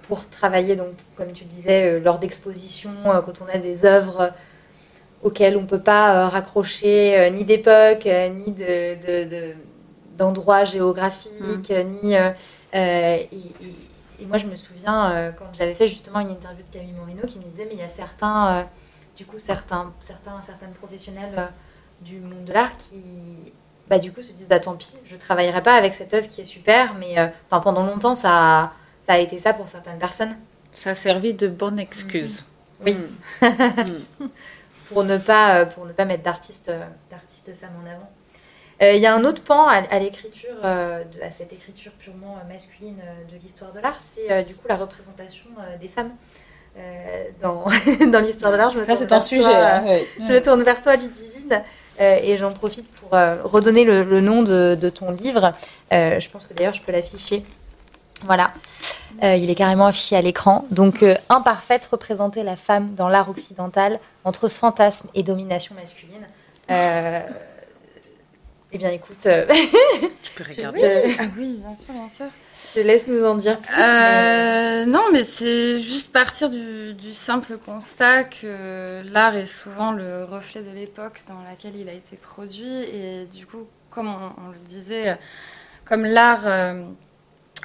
pour travailler, donc, comme tu disais, euh, lors d'expositions, euh, quand on a des œuvres auxquelles on ne peut pas euh, raccrocher euh, ni d'époque, euh, ni de, de- géographiques, euh, ni... euh, euh, et, et- et moi, je me souviens, euh, quand j'avais fait justement une interview de Camille Morino, qui me disait, mais il y a certains, euh, du coup, certains, certains, certaines professionnels euh, du monde de l'art qui, bah, du coup, se disent, bah, tant pis, je travaillerai pas avec cette œuvre qui est super, mais euh, pendant longtemps, ça a, ça a été ça pour certaines personnes, Ça a servi de bonne excuse. Oui. pour ne pas, euh, pour ne pas mettre d'artistes, euh, femmes en avant. Euh, Il y a un autre pan à, à l'écriture, euh, à cette écriture purement masculine de l'histoire de l'art, c'est euh, du coup la représentation des femmes dans, dans l'histoire de l'art. Je me Ça, c'est un sujet. toi, hein, oui. Je me tourne vers toi, Ludivine, et j'en profite pour redonner le, le nom de, de ton livre. Je pense que d'ailleurs, je peux l'afficher. Voilà. Euh, il est carrément affiché à l'écran. Donc, euh, Imparfaite, représenter la femme dans l'art occidental entre fantasme et domination masculine. Euh, eh bien, écoute, euh, Tu peux regarder. Ah oui, bien sûr, bien sûr. te laisse nous en dire plus. mais- non, mais c'est juste partir du, du simple constat que l'art est souvent le reflet de l'époque dans laquelle il a été produit. Et du coup, comme on, on le disait, comme l'art euh,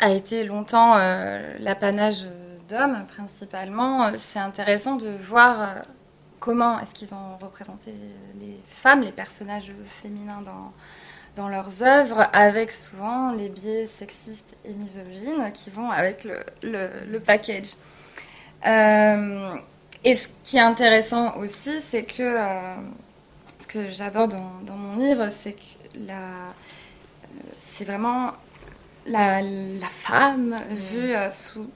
a été longtemps euh, l'apanage d'hommes principalement, euh, c'est intéressant de voir euh, comment est-ce qu'ils ont représenté les femmes, les personnages féminins dans, leurs œuvres, avec souvent les biais sexistes et misogynes qui vont avec le, package. Et ce qui est intéressant aussi, c'est que ce que j'aborde dans, mon livre, c'est que la, c'est vraiment la, femme vue euh, sous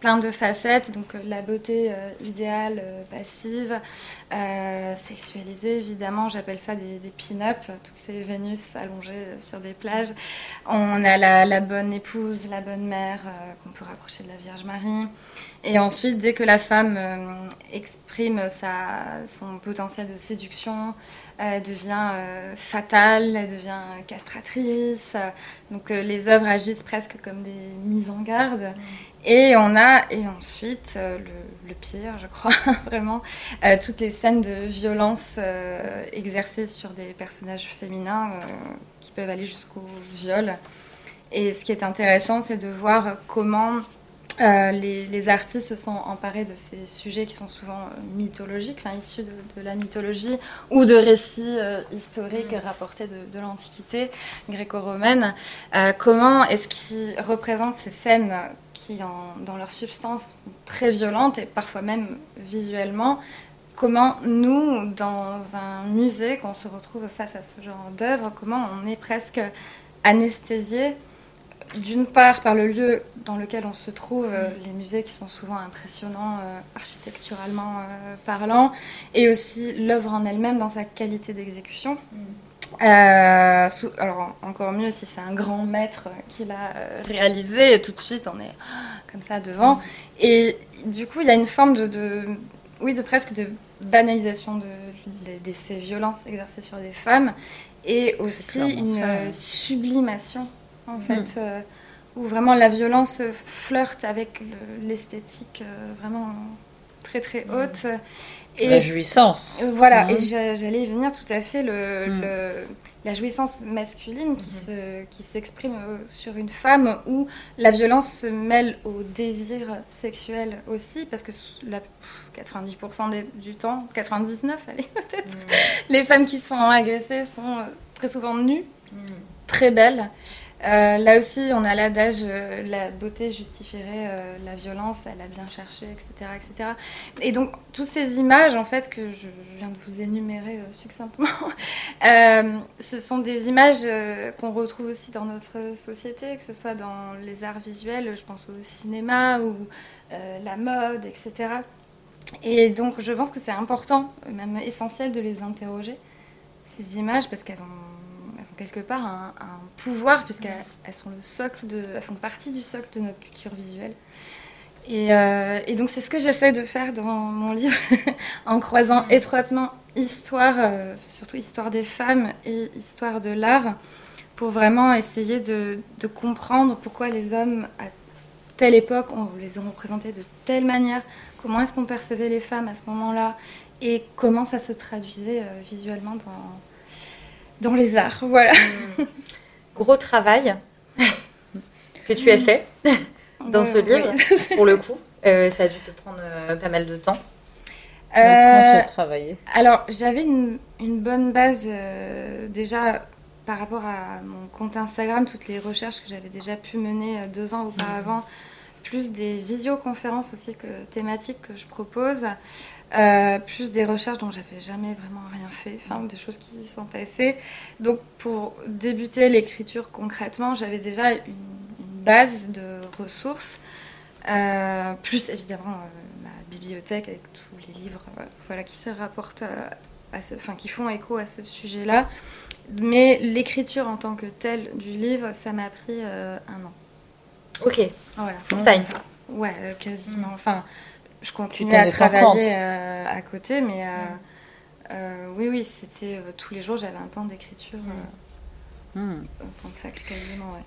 plein de facettes, donc euh, la beauté euh, idéale, passive, sexualisée évidemment, j'appelle ça des, pin-up, toutes ces Vénus allongées sur des plages. On a la, la bonne épouse, la bonne mère qu'on peut rapprocher de la Vierge Marie. Et ensuite, dès que la femme exprime sa, son potentiel de séduction, devient euh, fatale, elle devient castratrice. Donc euh, les œuvres agissent presque comme des mises en garde. Et on a, et ensuite, euh, le, pire, je crois, vraiment, toutes les scènes de violence exercées sur des personnages féminins qui peuvent aller jusqu'au viol. Et ce qui est intéressant, c'est de voir comment euh, les, les artistes se sont emparés de ces sujets qui sont souvent euh, mythologiques, enfin issus de, de la mythologie ou de récits euh, historiques rapportés de, de l'Antiquité gréco-romaine. Euh, comment est-ce qu'ils représentent ces scènes qui, en- dans leur substance, sont très violentes et parfois même visuellement? Comment nous, dans un musée, quand on se retrouve face à ce genre d'œuvre, comment on est presque anesthésié d'une part par le lieu dans lequel on se trouve, euh, les musées qui sont souvent impressionnants euh, architecturalement euh, parlant, et aussi l'œuvre en elle-même dans sa qualité d'exécution. Euh, sous- alors encore mieux si c'est un grand maître qui l'a euh, réalisé, et tout de suite on est comme ça devant. Et du coup il y a une forme de, de- oui, de presque de banalisation de, de- de ces violences exercées sur des femmes, et aussi une euh, sublimation en fait, euh, où vraiment la violence flirte avec le- l'esthétique euh, vraiment très très haute. Et la jouissance. Euh, voilà, mhm. et j'allais y venir tout à fait, le, le la jouissance masculine qui se qui s'exprime sur une femme où la violence se mêle au désir sexuel aussi, parce que la, 90% du temps, 99 allez peut-être, les femmes qui se font agresser sont très souvent nues, très belles. Euh, là aussi, on a l'adage euh, la beauté justifierait euh, la violence, elle a bien cherché, etc., etc. Et donc, toutes ces images, en fait, que je, viens de vous énumérer succinctement, ce sont des images qu'on retrouve aussi dans notre société, que ce soit dans les arts visuels, je pense au cinéma ou la mode, etc. Et donc, je pense que c'est important, même essentiel, de les interroger, ces images, parce qu'elles ont quelque part un, pouvoir, puisqu'elles sont le socle de, elles font partie du socle de notre culture visuelle. Et, euh, donc c'est ce que j'essaie de faire dans mon livre, en croisant étroitement histoire, euh, surtout histoire des femmes et histoire de l'art, pour vraiment essayer de, comprendre pourquoi les hommes à telle époque on les ont représentés de telle manière, comment est-ce qu'on percevait les femmes à ce moment-là, et comment ça se traduisait euh, visuellement dans, dans les arts, voilà. Mmh. Gros travail que tu as fait dans ce livre, pour le coup. Euh, ça a dû te prendre euh, pas mal de temps. Euh, travaillé Alors, j'avais une, bonne base euh, déjà par rapport à mon compte Instagram, toutes les recherches que j'avais déjà pu mener deux ans auparavant, plus des visioconférences aussi que thématiques que je propose. Euh, plus des recherches dont j'avais jamais vraiment rien fait, enfin des choses qui s'entassaient. Donc pour débuter l'écriture concrètement, j'avais déjà une, base de ressources, euh, plus évidemment euh, ma bibliothèque avec tous les livres voilà, qui se rapportent à ce, enfin qui font écho à ce sujet-là. Mais l'écriture en tant que telle du livre, ça m'a pris un an. Ok. Voilà. Full time. Ouais, quasiment. Enfin, je continue à travailler euh, à côté, mais euh, euh, oui, oui, c'était tous les jours, j'avais un temps d'écriture. Hmm. quasiment, ouais.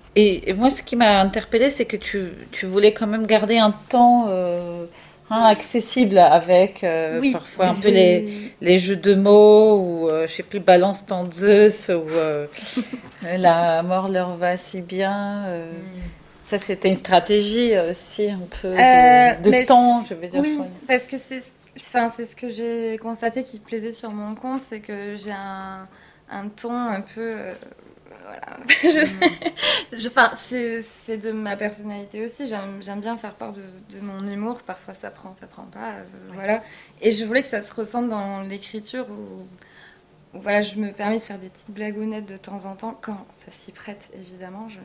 et, moi, ce qui m'a interpellée, c'est que tu, tu, voulais quand même garder un temps hein, accessible avec parfois un peu les, les, jeux de mots ou, je sais plus, Balance Zeus ou La mort leur va si bien. Hmm. Ça, c'était une stratégie aussi, un peu de, euh, temps, je veux dire. Oui, parce que c'est enfin, ce que j'ai constaté qui plaisait sur mon compte, c'est que j'ai un, un, ton un peu. Euh, voilà. je enfin, c'est de ma personnalité aussi. J'aime bien faire part de, de, mon humour. Parfois, ça prend, ça prend pas. Euh, voilà. Et je voulais que ça se ressente dans l'écriture où voilà, je me permets de faire des petites blagounettes de temps en temps, quand ça s'y prête, évidemment. Je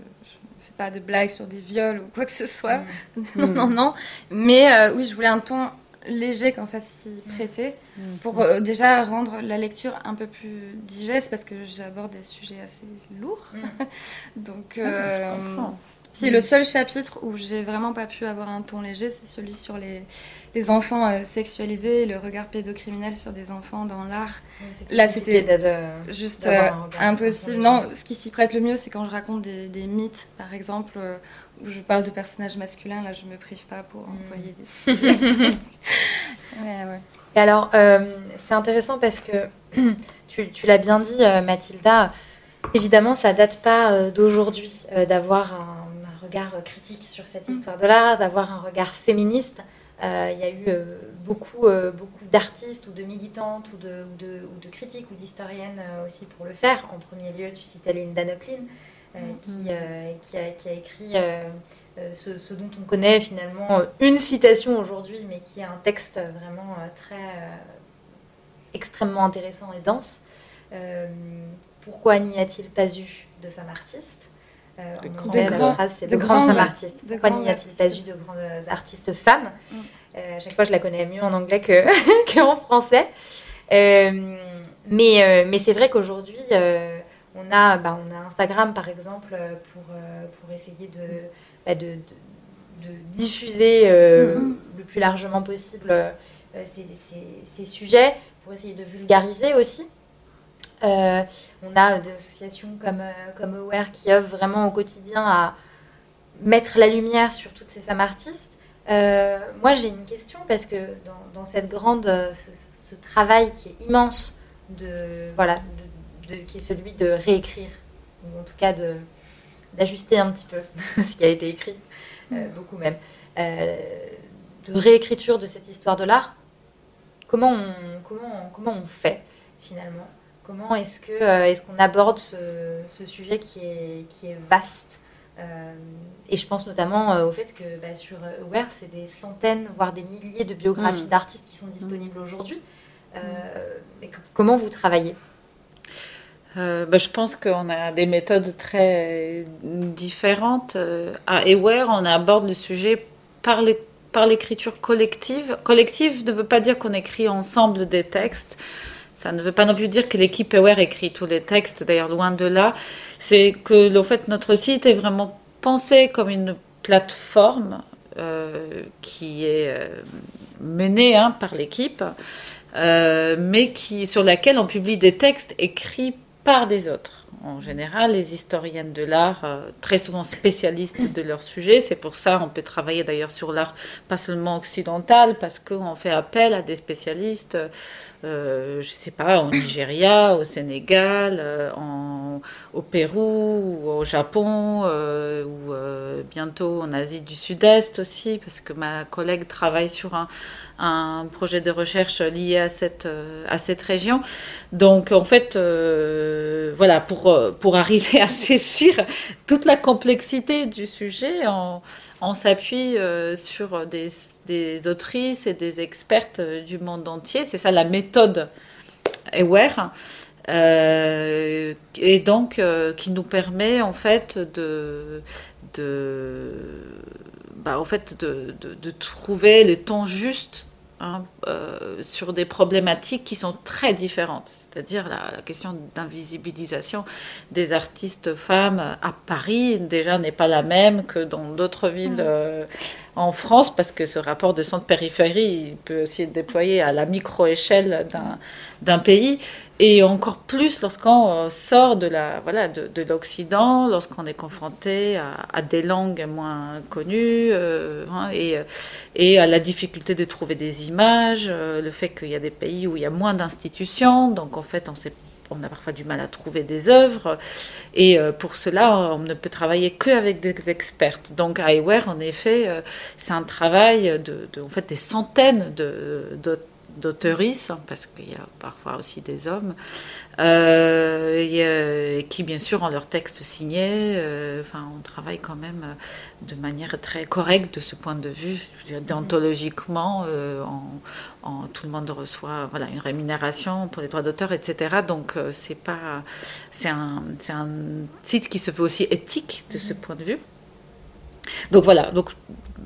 pas de blagues sur des viols ou quoi que ce soit. Mm. non, non, non. Mais euh, oui, je voulais un ton léger quand ça s'y prêtait, mm. pour euh, déjà rendre la lecture un peu plus digeste, parce que j'aborde des sujets assez lourds. Mm. Donc, ah, euh, si le seul chapitre où j'ai vraiment pas pu avoir un ton léger, c'est celui sur les, les enfants euh, sexualisés, le regard pédocriminel sur des enfants dans l'art. Là, c'était juste euh, impossible. Non, ce qui s'y prête le mieux, c'est quand je raconte des, mythes, par exemple, euh, où je parle de personnages masculins. Là, je me prive pas pour mm. envoyer des petits. Et alors, c'est intéressant parce que tu, tu l'as bien dit, Mathilda. Évidemment, ça date pas d'aujourd'hui d'avoir un regard critique sur cette histoire de l'art, d'avoir un regard féministe. Euh, il y a eu euh, beaucoup, euh, beaucoup d'artistes ou de militantes ou de, ou de, critiques ou d'historiennes aussi pour le faire. En premier lieu, tu citais Linda Nochlin, qui, mm-hmm. qui, a, qui, a, écrit ce, ce, dont on connaît finalement une citation aujourd'hui, mais qui est un texte vraiment très extrêmement intéressant et dense. pourquoi n'y a-t-il pas eu de femmes artistes? Euh, de, phrase, c'est de, grandes femmes artistes. Pourquoi n'y a-t-il pas eu de grandes artistes femmes mm. euh, À chaque fois, je la connais mieux en anglais que qu'en français. Euh, mais mais c'est vrai qu'aujourd'hui, on, a, bah, on a Instagram, par exemple, pour, pour essayer de, bah, de, de, diffuser mm-hmm. le plus largement possible ces, ces, ces, sujets, pour essayer de vulgariser aussi. Euh, on a des associations comme, euh, comme Aware qui œuvrent vraiment au quotidien à mettre la lumière sur toutes ces femmes artistes. Euh, moi, j'ai une question parce que dans, cette grande, ce travail qui est immense, de, voilà, de, de- qui est celui de réécrire, ou en tout cas de d'ajuster un petit peu ce qui a été écrit, euh, beaucoup même, de réécriture de cette histoire de l'art. Comment on, comment, comment on fait finalement? Comment est-ce que euh, est-ce qu'on aborde ce, ce sujet qui est, qui est vaste Euh, Et je pense notamment euh, au fait que bah, sur Aware, c'est des centaines, voire des milliers de biographies Mm. d'artistes qui sont disponibles aujourd'hui. Euh, et que- comment vous travaillez? Bah, je pense qu'on a des méthodes très différentes. À Aware, on aborde le sujet par les- par l'écriture collective. Collective ne veut pas dire qu'on écrit ensemble des textes. Ça ne veut pas non plus dire que l'équipe Aware écrit tous les textes, d'ailleurs loin de là. C'est que en fait, notre site est vraiment pensé comme une plateforme euh, qui est euh, menée hein, par l'équipe, euh, mais qui, sur laquelle on publie des textes écrits par des autres. En général, les historiennes de l'art, très souvent spécialistes de leur sujet, c'est pour ça on peut travailler d'ailleurs sur l'art pas seulement occidental, parce qu'on fait appel à des spécialistes, euh, je sais pas, au Nigeria, au Sénégal, euh, au Pérou, ou au Japon, euh, ou euh, bientôt en Asie du Sud-Est aussi, parce que ma collègue travaille sur un, un projet de recherche lié à cette, euh, à cette région. Donc, en fait, euh, voilà, pour, euh, pour arriver à saisir toute la complexité du sujet, on, on s'appuie sur des, des autrices et des expertes du monde entier. C'est ça la méthode Aware. Euh, et donc, qui nous permet, en fait, de. de bah, en fait, de, de, de trouver le temps juste hein, euh, sur des problématiques qui sont très différentes. C'est-à-dire la, la question d'invisibilisation des artistes femmes à Paris, déjà, n'est pas la même que dans d'autres villes euh, en France, parce que ce rapport de centre-périphérie, il peut aussi être déployé à la micro-échelle d'un- d'un pays. Et encore plus lorsqu'on euh, sort de la voilà de, de l'Occident, lorsqu'on est confronté à, des langues moins connues euh, hein, et, euh, et à la difficulté de trouver des images, le fait qu'il y a des pays où il y a moins d'institutions, donc en fait on sait on a parfois du mal à trouver des œuvres. Et pour cela, on ne peut travailler qu'avec des expertes. Donc, à Aware, en effet, c'est un travail de, en fait, des centaines de, d'aut- d'auteuristes, parce qu'il y a parfois aussi des hommes, euh, et, euh, qui, bien sûr, ont leurs textes signés. euh, Enfin, on travaille quand même euh, de manière très correcte de ce point de vue, déontologiquement. en, en- tout le monde reçoit voilà, une rémunération pour les droits d'auteur, etc. Donc, c'est pas, c'est un, c'est un site qui se veut aussi éthique de ce point de vue. Donc voilà, donc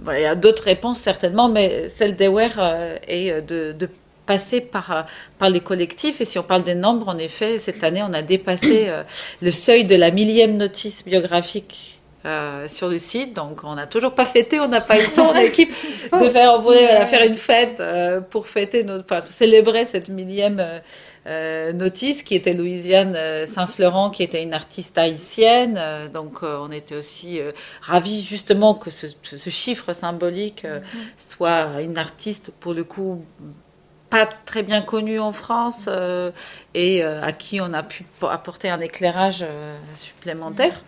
il y a d'autres réponses certainement, mais celle d'Eware est de, de passer par, euh, par les collectifs. Et si on parle des nombres, en effet, cette année, on a dépassé euh, le seuil de la millième notice biographique. euh, sur le site, donc on n'a toujours pas fêté, on n'a pas eu le temps en équipe de faire, on voulait voilà, faire une fête euh, pour fêter, notre, enfin, pour célébrer cette millième euh, notice qui était Louisiane Saint-Florent, qui était une artiste haïtienne. Donc on était aussi ravis justement que ce, chiffre symbolique euh, soit une artiste pour le coup pas très bien connue en France euh, et euh, à qui on a pu po- apporter un éclairage euh, supplémentaire.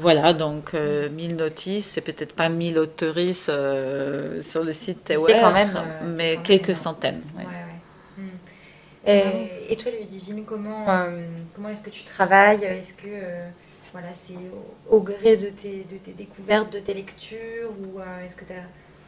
Voilà, donc euh, 1000 notices, c'est peut-être pas 1000 autoristes sur le site quand même, c'est mais quand quelques centaines. ouais. Ouais, ouais. Et toi, Ludivine, comment, comment est-ce que tu travailles? Est-ce que voilà, c'est au, au gré de tes, de tes découvertes, de tes lectures Ou est-ce que tu as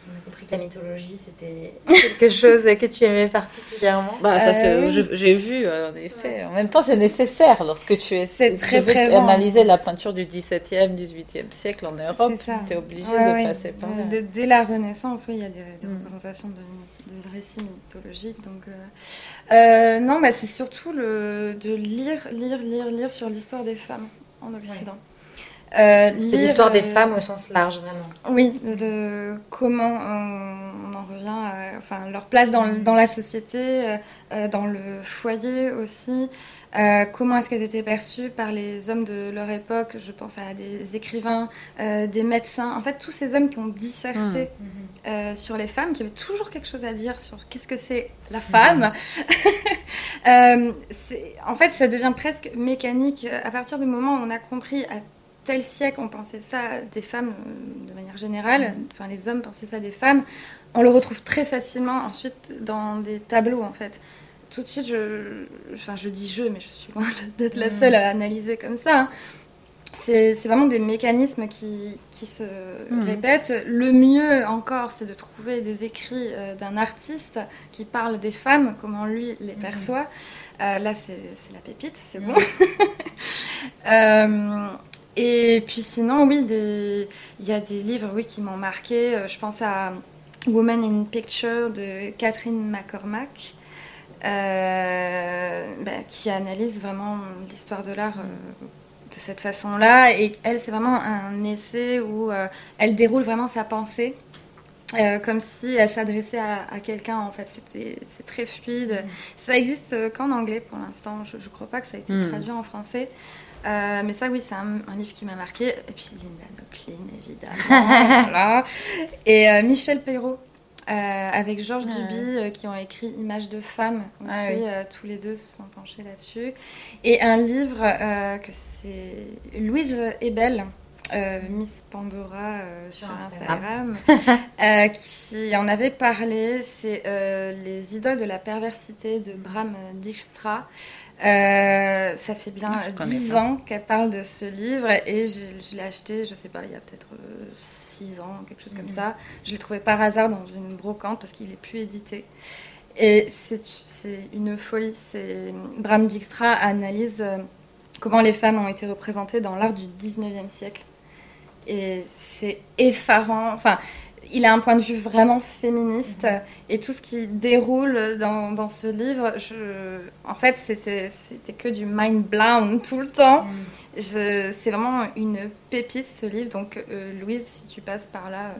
on a compris que la mythologie, c'était quelque chose que tu aimais particulièrement Bah, ça, Euh, oui. j'ai vu, euh, en effet. En même temps, c'est nécessaire lorsque tu es. C'est tu très veux présent. analyser la peinture du XVIIe, XVIIIe siècle en Europe. C'est ça. Tu es obligé Ouais, de ouais. passer par là. De- dès la Renaissance, oui, il y a des, des Mm. représentations de, de récits mythologiques. Donc, euh, euh, non, bah, c'est surtout le, de lire, lire, lire, lire sur l'histoire des femmes en Occident. Euh, C'est l'histoire des euh, femmes au sens large, vraiment. Oui, de comment on, on en revient, à, enfin, leur place dans, dans la société, dans le foyer aussi. comment est-ce qu'elles étaient perçues par les hommes de leur époque? Je pense à des écrivains, des médecins, en fait tous ces hommes qui ont disserté mmh. sur les femmes, qui avaient toujours quelque chose à dire sur qu'est-ce que c'est la femme. Mmh. en fait, ça devient presque mécanique à partir du moment où on a compris à tel siècle, on pensait ça des femmes de manière générale, enfin les hommes pensaient ça des femmes, on le retrouve très facilement ensuite dans des tableaux en fait. Tout de suite, je, enfin, je dis je, mais je suis loin d'être la seule à analyser comme ça. Hein. C'est vraiment des mécanismes qui, qui se mmh. répètent. Le mieux encore, c'est de trouver des écrits euh, d'un artiste qui parle des femmes, comment lui les mmh. perçoit. Euh, là, c'est la pépite, c'est bon. euh, et puis sinon, oui, il y a des livres oui, qui m'ont marqué. Euh, je pense à Woman in Picture de Catherine McCormack, euh, bah, qui analyse vraiment l'histoire de l'art euh, de cette façon-là. Et elle, c'est vraiment un essai où elle déroule vraiment sa pensée. comme si elle s'adressait à, quelqu'un en fait c'est très fluide ça existe qu'en anglais pour l'instant je, ne crois pas que ça a été mm. traduit en français euh, mais ça, oui, c'est un, livre qui m'a marqué. Et puis Linda Nochlin, évidemment. Et euh, Michel Perrault, euh, avec Georges Duby, qui ont écrit Images de femmes aussi. Ah tous les deux se sont penchés là-dessus. Et un livre que c'est Louise Ebel. Miss Pandora sur, Instagram, qui en avait parlé, c'est Les idoles de la perversité de Bram Dijkstra. Euh, ça fait bien dix ans qu'elle parle de ce livre et je, l'ai acheté, je sais pas, il y a peut-être euh, six ans, quelque chose comme mhm. ça. Je l'ai trouvé par hasard dans une brocante parce qu'il est plus édité. Et c'est une folie. Bram Dijkstra analyse euh, comment les femmes ont été représentées dans l'art du 19e siècle. Et c'est effarant. Enfin, il a un point de vue vraiment féministe mhm. et tout ce qui déroule dans, dans ce livre, je, en fait, c'était, que du mind blown tout le temps. C'est vraiment une pépite ce livre. Donc, euh, Louise, si tu passes par là,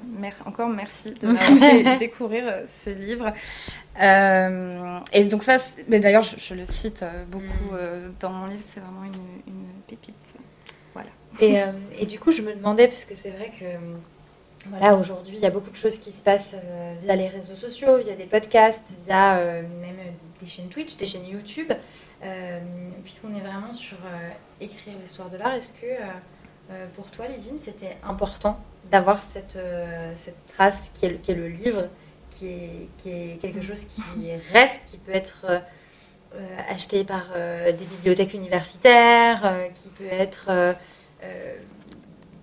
encore merci de m'avoir fait découvrir euh, ce livre. Euh, et donc, ça, mais d'ailleurs, je, le cite beaucoup mhm. dans mon livre, c'est vraiment une, une pépite. Voilà. Et, et, du coup, je me demandais, puisque c'est vrai que voilà, aujourd'hui, il y a beaucoup de choses qui se passent euh, via les réseaux sociaux, via des podcasts, via euh, même des chaînes Twitch, des chaînes YouTube. Euh, puisqu'on est vraiment sur écrire l'histoire de l'art, est-ce que pour toi, Lydine, c'était important d'avoir cette, cette trace qui est, le, livre, qui est, qui est, quelque chose qui reste, qui peut être acheté par des bibliothèques universitaires, qui peut être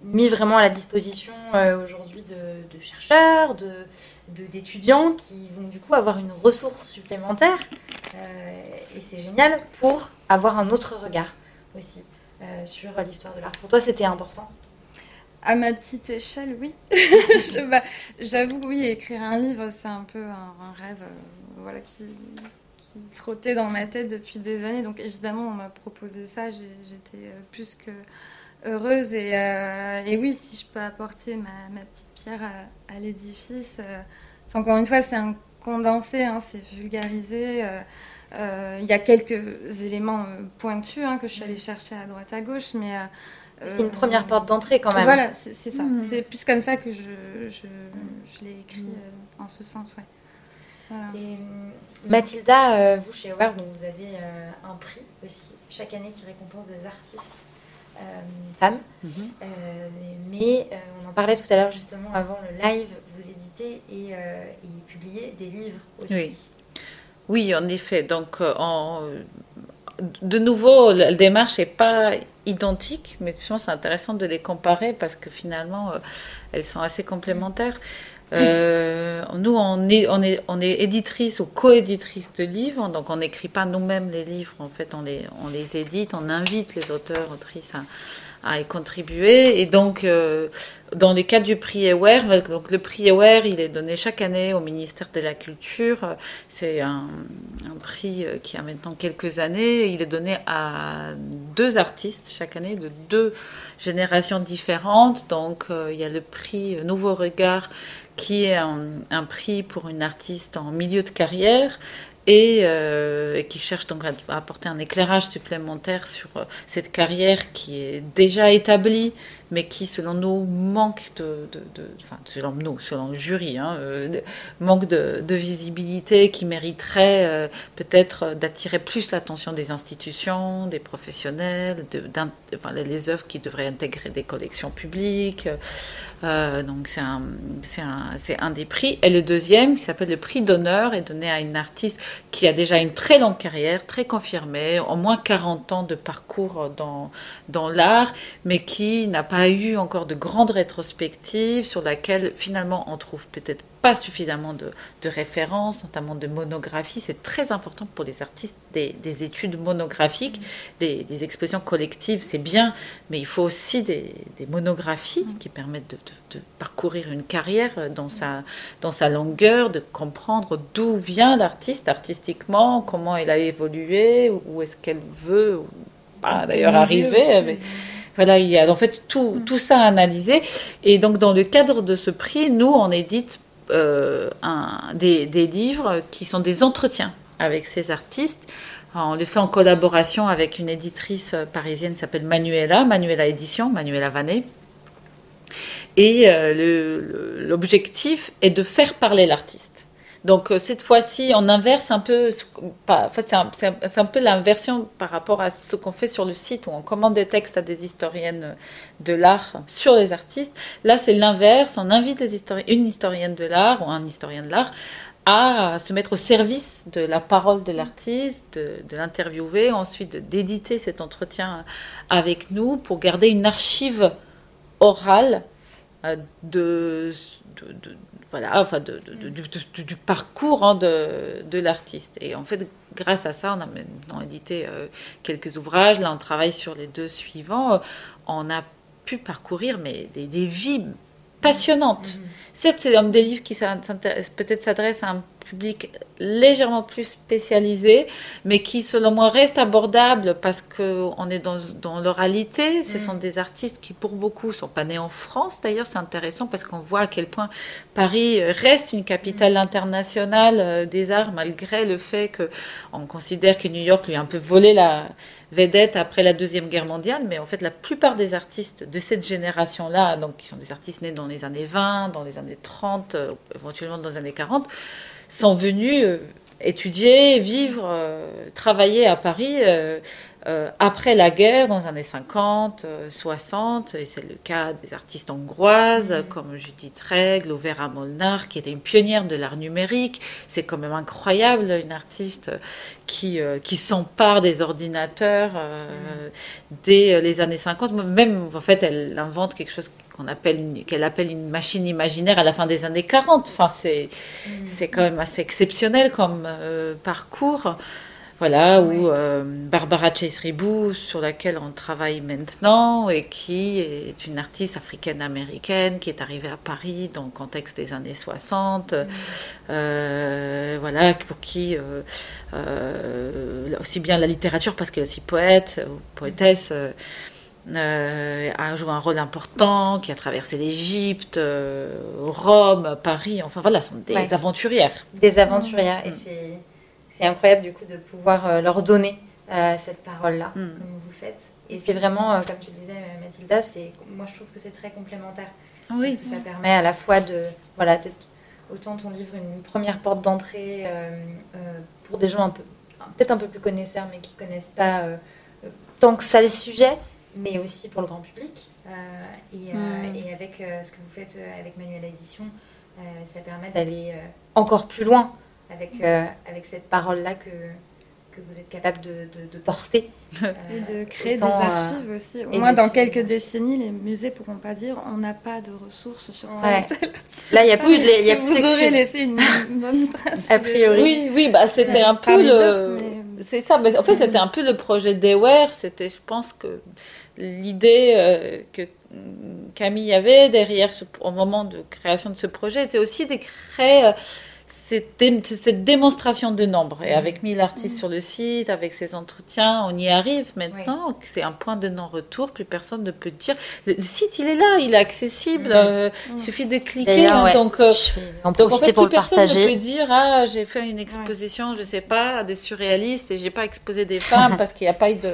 mis vraiment à la disposition aujourd'hui de, chercheurs, de, d'étudiants qui vont du coup avoir une ressource supplémentaire. Euh, et c'est génial pour avoir un autre regard aussi euh, sur l'histoire de l'art. Pour toi, c'était important à ma petite échelle, oui. Bah, j'avoue, oui, écrire un livre, c'est un peu un, rêve euh, voilà, qui, trottait dans ma tête depuis des années. Donc évidemment, on m'a proposé ça. J'étais plus que heureuse. Et, et, oui, si je peux apporter ma, ma petite pierre à, l'édifice, euh, encore une fois, c'est un condensé, hein, c'est vulgarisé. Euh, euh, il y a quelques éléments pointus hein, que je suis allée chercher à droite à gauche, mais c'est une première porte d'entrée quand même. Voilà, c'est ça. Mmh. C'est plus comme ça que je, je, je l'ai écrit en ce sens, ouais. Et, Mathilda, vous chez donc vous avez un prix aussi chaque année qui récompense des artistes euh, femmes. Mhm. Euh, mais euh, on en parlait tout à l'heure justement avant le live, vous éditez et, et publiez des livres aussi. Oui. Oui, en effet. Donc, de nouveau, la démarche n'est pas identique, mais je pense c'est intéressant de les comparer parce que finalement, elles sont assez complémentaires. Euh, nous, on est, éditrice ou co-éditrice de livres, donc on n'écrit pas nous-mêmes les livres, en fait, on les, édite, on invite les auteurs, autrices à, à y contribuer. Et donc, euh, dans le cadre du prix Aware, donc le prix Aware, il est donné chaque année au ministère de la Culture. C'est un, prix qui a maintenant quelques années. Il est donné à deux artistes chaque année de deux générations différentes. Donc il y a le prix Nouveau Regard qui est un, prix pour une artiste en milieu de carrière et euh, qui cherche donc à, apporter un éclairage supplémentaire sur euh, cette carrière qui est déjà établie, mais qui, selon nous, manque de, enfin, selon nous, selon le jury, hein, euh, manque de, visibilité, qui mériterait peut-être d'attirer plus l'attention des institutions, des professionnels, de, enfin, les œuvres qui devraient intégrer des collections publiques. donc c'est un, un, un, des prix. Et le deuxième, qui s'appelle le prix d'honneur, est donné à une artiste qui a déjà une très longue carrière, très confirmée, au moins 40 ans de parcours dans, dans l'art, mais qui n'a pas eu encore de grande rétrospective sur laquelle finalement on trouve peut-être pas suffisamment de, références, notamment de monographies. C'est très important pour les artistes des, études monographiques, des, expositions collectives, c'est bien, mais il faut aussi des, monographies qui permettent de, parcourir une carrière dans sa, dans sa longueur, de comprendre d'où vient l'artiste artistiquement, comment elle a évolué, où est-ce qu'elle veut d'ailleurs arriver. Voilà, il y a en fait tout, tout ça analysé. Et donc, dans le cadre de ce prix, nous, on édite euh, un, des, livres qui sont des entretiens avec ces artistes. on les fait en collaboration avec une éditrice parisienne qui s'appelle Manuela, Manuela Édition, Manuela Vanet. Et euh, l'objectif est de faire parler l'artiste. Donc euh, cette fois-ci, on inverse un peu, pas, c'est un, peu l'inversion par rapport à ce qu'on fait sur le site où on commande des textes à des historiennes de l'art sur les artistes. Là, c'est l'inverse, on invite une historienne de l'art ou un historien de l'art à se mettre au service de la parole de l'artiste, de, l'interviewer, ensuite d'éditer cet entretien avec nous pour garder une archive orale euh, de voilà, enfin de, du, parcours hein, de, l'artiste. Et en fait, grâce à ça, on a maintenant édité euh, quelques ouvrages. Là, on travaille sur les deux suivants. On a pu parcourir mais des, des vies passionnantes. Mm-hmm. Certes, c'est des livres qui peut-être s'adressent à un public légèrement plus spécialisé, mais qui, selon moi, reste abordable parce qu'on est dans, dans l'oralité. Ce mm. sont des artistes qui, pour beaucoup, sont pas nés en France. D'ailleurs, c'est intéressant parce qu'on voit à quel point Paris reste une capitale mm. internationale euh, des arts, malgré le fait qu'on considère que New York lui a un peu volé la vedette après la Deuxième Guerre mondiale. Mais en fait, la plupart des artistes de cette génération-là, donc qui sont des artistes nés dans les années 20, dans les années 30, euh, éventuellement dans les années 40, sont venus euh, étudier, vivre, euh, travailler à Paris euh, après la guerre, dans les années 50, 60. Et c'est le cas des artistes hongroises mm. comme Judith Regl ou Vera Molnar, qui était une pionnière de l'art numérique. C'est quand même incroyable, une artiste qui, qui s'empare des ordinateurs mm. dès les années 50. Même, en fait, elle invente quelque chose qu'on appelle qu'elle appelle une machine imaginaire à la fin des années 40. Enfin, c'est mm. c'est quand même assez exceptionnel comme euh, parcours. Voilà, où euh, Barbara Chase Ribou, sur laquelle on travaille maintenant, et qui est une artiste africaine-américaine qui est arrivée à Paris dans le contexte des années 60. Mm. Euh, voilà, pour qui aussi bien la littérature, parce qu'elle est aussi poète ou poétesse. Euh, a joué un rôle important, qui a traversé l'Égypte, euh, Rome, Paris, enfin voilà, sont des aventurières. Des aventurières, et mm. C'est incroyable du coup de pouvoir euh, leur donner cette parole-là, mm. comme vous le faites. Et c'est vraiment, comme tu le disais Mathilda, moi je trouve que c'est très complémentaire. Oui. Ça permet à la fois de, voilà, autant ton livre une première porte d'entrée pour des gens un peu, peut-être un peu plus connaisseurs, mais qui connaissent pas tant que ça le sujet, mais aussi pour le grand public. Euh, et, euh, hmm. et, avec euh, ce que vous faites avec Manuel Édition, ça permet d'aller encore plus loin avec, avec cette parole-là que, que vous êtes capable de, de, porter. et de créer des archives aussi. Au moins, dans quelques décennies, les musées pourront pas dire on n'a pas de ressources sur tel Là, il n'y a plus de. Y a vous aurez laissé une bonne trace. A priori. Oui, oui bah, c'était un peu le. C'est ça, mais en fait, c'était un peu le projet d'Eware. C'était, je pense que l'idée euh, que Camille avait derrière ce, au moment de création de ce projet était aussi de créer euh, cette, dé- cette démonstration de nombre. Mm. Et avec 1000 artistes sur le site, avec ces entretiens, on y arrive maintenant. C'est un point de non-retour. Plus personne ne peut dire. Le, le site, il est là, il est accessible. euh, Il suffit de cliquer. Mm. Hein, ouais, donc, euh, en donc en fait, pour plus le personne ne peut dire ah j'ai fait une exposition, je sais pas, à des surréalistes et j'ai pas exposé des femmes parce qu'il n'y a pas eu de.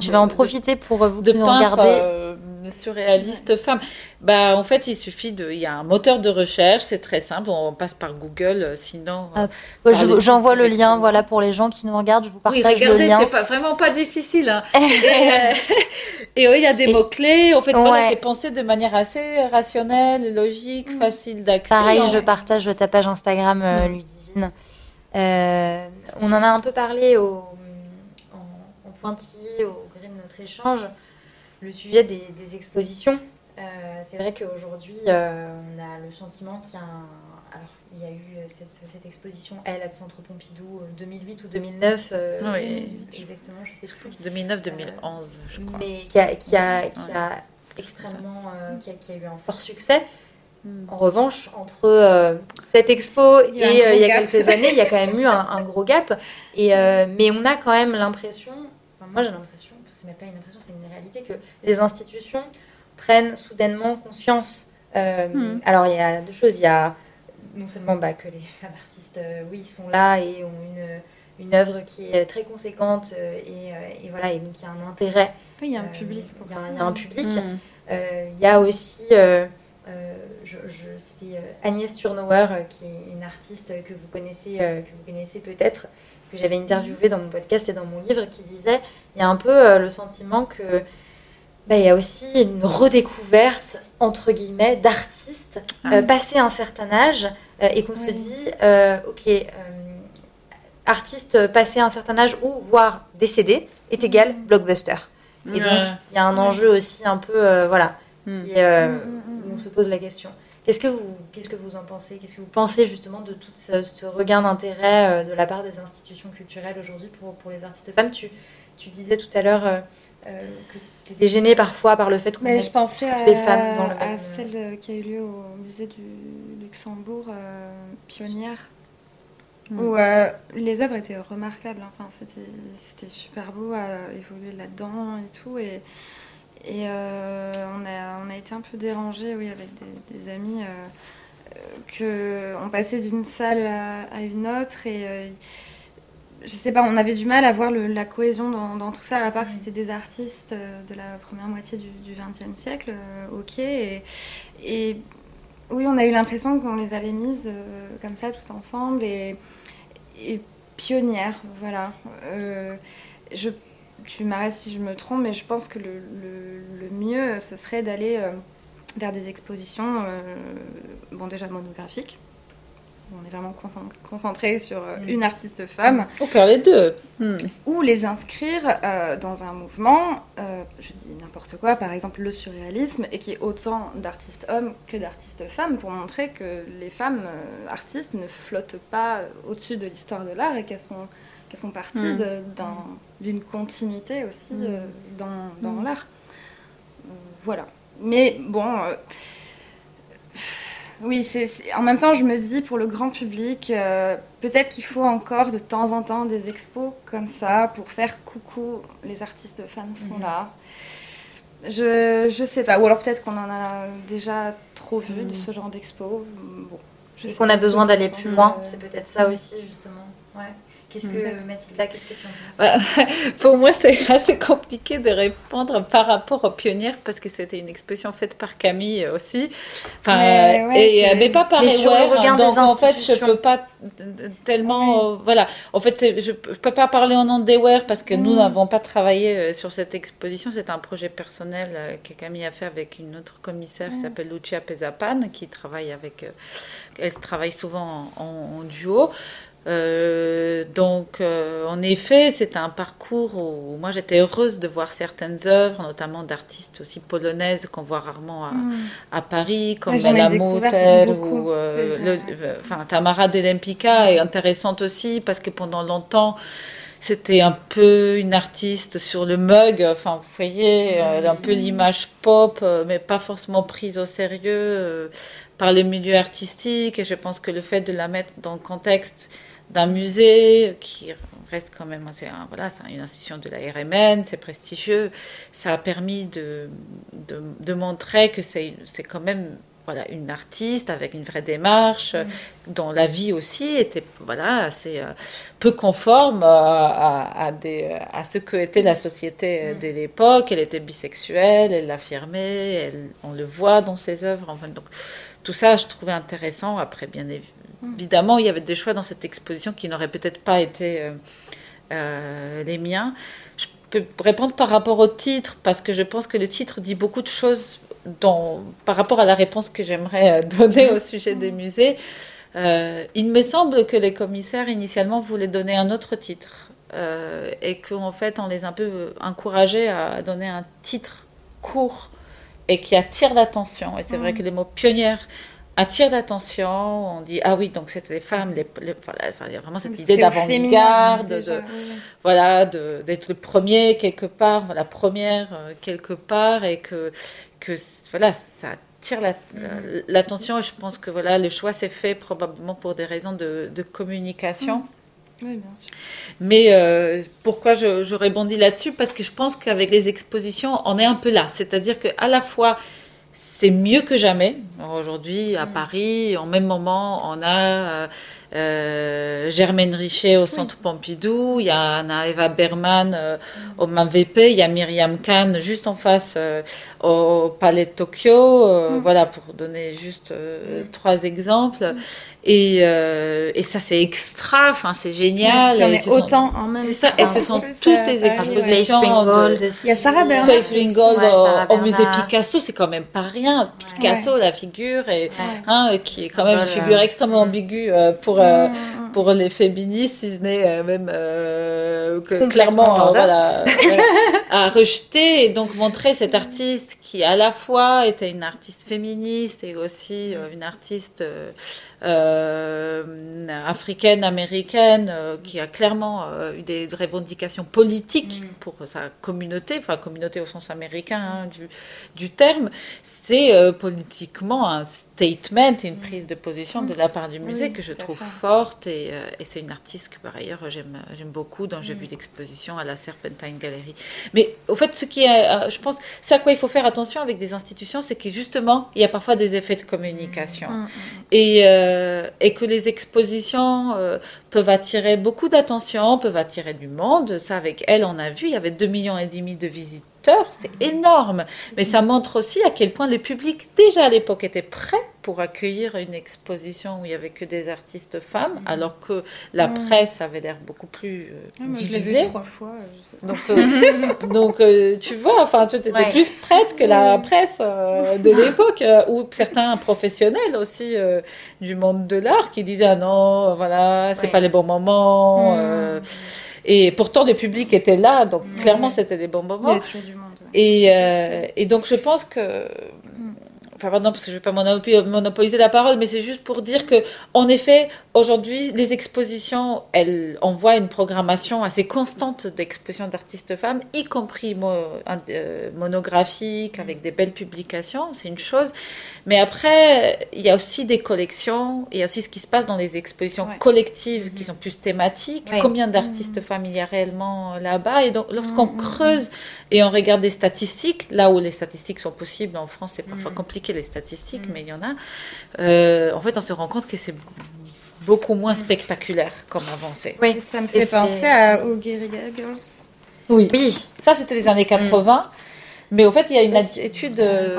Je vais en profiter pour euh, vous de qui nous regardez. euh, surréalistes femmes. Bah, en fait, il suffit de. Il y a un moteur de recherche, c'est très simple. On passe par Google, euh, sinon. Ah, euh, je- le J'envoie le lien, voilà, pour les gens qui nous regardent. Je vous Oui, partage le regardez, lien. c'est pas vraiment pas difficile. hein. et euh, il y a des mots clés. En fait, voilà, Ouais. c'est pensé de manière assez rationnelle, logique, facile d'accès. Pareil, je partage ta page Instagram, euh, Ludivine. Euh, on en a un peu parlé au, en, en pointillé au gré de notre échange, le sujet des, des expositions. Euh, c'est vrai qu'aujourd'hui, euh, on a le sentiment qu'il y a un... Alors, il y a eu cette, cette exposition, elle, à Centre Pompidou, euh, 2008 ou 2009. euh, Oui. Exactement, je sais plus. 2009-2011, je crois. mais qui a, qui a, qui a extrêmement, euh, qui, a, qui a eu un fort succès. En revanche, entre euh, cette expo Il et euh, il y a quelques années, il y a quand même eu un, un gros gap. Et, euh, mais on a quand même l'impression, enfin, moi j'ai l'impression, même pas une impression, c'est une réalité, que les institutions prennent soudainement conscience. Euh, Hmm. Alors il y a deux choses. Il y a non seulement bah, que les femmes artistes, euh, oui, sont là et ont une, une œuvre qui est très conséquente euh, et, euh, et voilà, et donc il y a un intérêt. Oui, il y a un public pour il y a ça. Il y a un public. Mm. Euh, Il y a aussi, je, je- c'était Agnès Turnauer, qui est une artiste que vous connaissez, que vous connaissez peut-être, que j'avais interviewé dans mon podcast et dans mon livre, qui disait, il y a un peu euh, le sentiment que bah, il y a aussi une redécouverte entre guillemets d'artistes Ah. euh, passé un certain âge euh, et qu'on se Oui. dit, euh, ok, artiste passé un certain âge ou voire décédé est égal blockbuster. Et donc, il y a un enjeu aussi un peu, voilà, Mm. qui est, euh, Mm, mm, mm, où on se pose la question. Qu'est-ce que vous, qu'est-ce que vous en pensez? Qu'est-ce que vous pensez justement de tout ce, ce regain d'intérêt euh, de la part des institutions culturelles aujourd'hui pour, pour les artistes femmes? Tu, tu disais tout à l'heure euh, euh, que tu étais gênée parfois par le fait qu'on ait je pensais toutes à, les femmes dans le à même- celle qui a eu lieu au musée du Luxembourg, euh, Pionnière, Mm. où euh, les œuvres étaient remarquables. hein. Enfin, c'était c'était super beau à évoluer là-dedans et tout. Et, et euh, on, a, on a été un peu dérangés, oui, avec des, des amis, euh, euh, que on passait d'une salle à, à une autre et euh, je sais pas, on avait du mal à voir le- la cohésion dans, dans tout ça, à part que c'était des artistes euh, de la première moitié du XXe siècle, euh, ok. Et, et oui, on a eu l'impression qu'on les avait mises comme ça tout ensemble et, et pionnières, voilà. Je, tu m'arrêtes si je me trompe, mais je pense que le, le- le mieux, ce serait d'aller euh, vers des expositions, euh, bon déjà monographiques. On est vraiment concent- concentré sur euh, Mm. une artiste femme Faut faire les deux. Mm. ou les inscrire euh, dans un mouvement, euh, je dis n'importe quoi, par exemple le surréalisme, et qui est autant d'artistes hommes que d'artistes femmes, pour montrer que les femmes euh, artistes ne flottent pas euh, au-dessus de l'histoire de l'art et qu'elles sont qu'elles font partie Mm. d'une continuité aussi Mm. euh, dans, dans l'art. Euh, voilà. Mais bon, euh, oui, c'est en même temps, je me dis pour le grand public, euh, peut-être qu'il faut encore de temps en temps des expos comme ça pour faire coucou, les artistes femmes sont là. Je, je sais pas, ou alors peut-être qu'on en a déjà trop vu de ce genre d'expo. Bon, je et qu'on a besoin d'aller plus loin. C'est peut-être ça aussi justement. Ouais. Qu'est-ce que Peut-être. Mathilda, qu'est-ce que tu en penses Ouais. Pour moi, c'est assez compliqué de répondre par rapport aux pionnières parce que c'était une exposition faite par Camille aussi. Enfin, Mais ouais, et, je- mais pas par regard des donc en fait, je peux pas tellement. euh, voilà. En fait, je, peux pas parler au nom d'Ewer parce que nous Mm. n'avons pas travaillé euh, sur cette exposition. C'est un projet personnel euh, que Camille a fait avec une autre commissaire qui s'appelle Lucia Pesapan qui travaille avec. euh, elle travaille souvent en, en- en duo. Euh, donc, euh, en effet, c'est un parcours où moi j'étais heureuse de voir certaines œuvres, notamment d'artistes aussi polonaises qu'on voit rarement à, Mm. à Paris, comme ai Bella beaucoup, ou euh, déjà. le- enfin, Tamara Delempika est intéressante aussi parce que pendant longtemps c'était un peu une artiste sur le mug. Enfin, vous voyez, elle a un peu l'image pop, mais pas forcément prise au sérieux par le milieu artistique. Et je pense que le fait de la mettre dans le contexte d'un musée qui reste quand même c'est un, voilà c'est une institution de la RMN c'est prestigieux ça a permis de, de, de montrer que c'est quand même voilà une artiste avec une vraie démarche Mm. dont la vie aussi était voilà assez euh, peu conforme à, à, à des, à ce que était la société Mm. de l'époque elle était bisexuelle elle l'affirmait on le voit dans ses œuvres enfin donc tout ça je trouvais intéressant après bien évi- évidemment il y avait des choix dans cette exposition qui n'auraient peut-être pas été euh, euh, les miens je peux répondre par rapport au titre parce que je pense que le titre dit beaucoup de choses par rapport à la réponse que j'aimerais euh, donner au sujet des musées. Euh, il me semble que les commissaires initialement voulaient donner un autre titre euh, et qu'en fait on les a un peu encouragés à donner un titre court et qui attire l'attention. Et c'est vrai que le mot pionnière attire l'attention. On dit ah oui donc c'était les femmes, les, les- voilà, enfin, il y a vraiment cette idée d'avant-garde, de, oui. voilà, de- d'être le premier quelque part, la première euh, quelque part, et que, que voilà, ça attire la- l'attention. Et je pense que voilà, le choix s'est fait probablement pour des raisons de, de communication. Oui, bien sûr. Mais euh, pourquoi je, je rebondis là-dessus? Parce que je pense qu'avec les expositions, on est un peu là. C'est-à-dire qu'à la fois, c'est mieux que jamais. Aujourd'hui, à Paris, en même moment, on a euh, euh, Germaine Richer au Centre Pompidou, il y a Anna Eva Berman euh, au MAVP, il y a Myriam Khan juste en face euh, au Palais de Tokyo. euh, Voilà, pour donner juste euh, trois exemples. Et, euh, et ça, c'est extra, enfin, c'est génial. Et est ce sont- autant en même c'est ça, temps. et ce sont toutes les expositions de- Il y a Sarah. Faith Ringgold Ouais, au- Sarah au, musée. Picasso, c'est quand même pas rien. Picasso, la figure, et, hein, euh, qui est quand même une figure euh, extrêmement ambiguë euh, pour, euh, pour les féministes, si ce n'est même euh, que clairement euh, voilà, ouais, à rejeter et donc montrer cette artiste qui à la fois était une artiste féministe et aussi euh, une artiste africaine, américaine, euh, qui a clairement euh, eu des revendications politiques pour sa communauté, enfin communauté au sens américain hein, du, du terme, c'est euh, politiquement un statement, une prise de position de la part du musée Oui, que je trouve forte et, euh, et c'est une artiste que par ailleurs j'aime beaucoup, dont j'ai vu l'exposition à la Serpentine Gallery. Mais au fait, ce qui est, euh, je pense, c'est à quoi il faut faire attention avec des institutions, c'est que justement, il y a parfois des effets de communication. Et, euh, et que les expositions euh, peuvent attirer beaucoup d'attention, peuvent attirer du monde. Ça, avec elle, on a vu, il y avait 2,5 millions et demi de c'est énorme. Mais ça montre aussi à quel point le public, déjà à l'époque, était prêt pour accueillir une exposition où il n'y avait que des artistes femmes, alors que la presse avait l'air beaucoup plus euh, Ah, je l'ai divisée. vu trois fois. Donc, euh, donc euh, tu vois, enfin, tu étais Ouais. plus prête que la presse euh, de l'époque, euh, ou certains professionnels aussi euh, du monde de l'art qui disaient ah non, voilà, c'est Ouais. pas les bons moments. Et pourtant, le public était là, donc clairement, c'était les bons Il y moments. a toujours du monde. ouais. Et, euh, et donc, je pense que. Enfin, pardon, parce que je ne vais pas monopo- monopoliser la parole, mais c'est juste pour dire que, en effet, aujourd'hui, les expositions, elles envoient une programmation assez constante d'expositions d'artistes femmes, y compris mo- euh, monographiques, avec des belles publications, c'est une chose. Mais après, il y a aussi des collections, il y a aussi ce qui se passe dans les expositions Ouais. collectives qui sont plus thématiques. Ouais. Combien d'artistes femmes il y a réellement là-bas? Et donc, lorsqu'on creuse et on regarde des statistiques, là où les statistiques sont possibles, en France, c'est parfois compliqué les statistiques, mais il y en a. euh, en fait, on se rend compte que c'est beaucoup moins spectaculaire comme avancée. Oui, Ça me Et fait penser à Oh Guerrilla Girls. Oui. Oui. Ça, c'était les années 80. Mais au fait, il y a une étude. euh,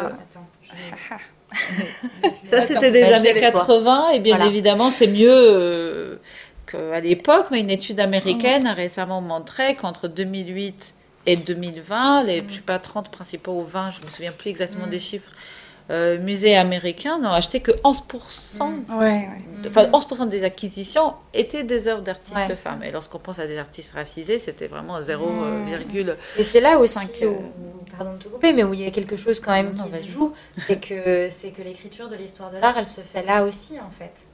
Ça, Attends, c'était des bah, années dirais toi. 80, et bien Voilà. évidemment, c'est mieux euh, qu'à l'époque, mais une étude américaine a récemment montré qu'entre 2008 et 2020, les, je sais pas, 30 principaux ou 20, je me souviens plus exactement des chiffres, euh, musées américains n'ont acheté que 11%, Ouais, ouais. enfin 11% des acquisitions étaient des œuvres d'artistes Ouais, femmes. Et lorsqu'on pense à des artistes racisés, c'était vraiment 0,5. Et c'est là aussi, Cinq, euh, où, pardon de te couper, mais où il y a quelque chose quand même Non, qui se joue, c'est que, c'est que l'écriture de l'histoire de l'art, elle se fait là aussi, en fait.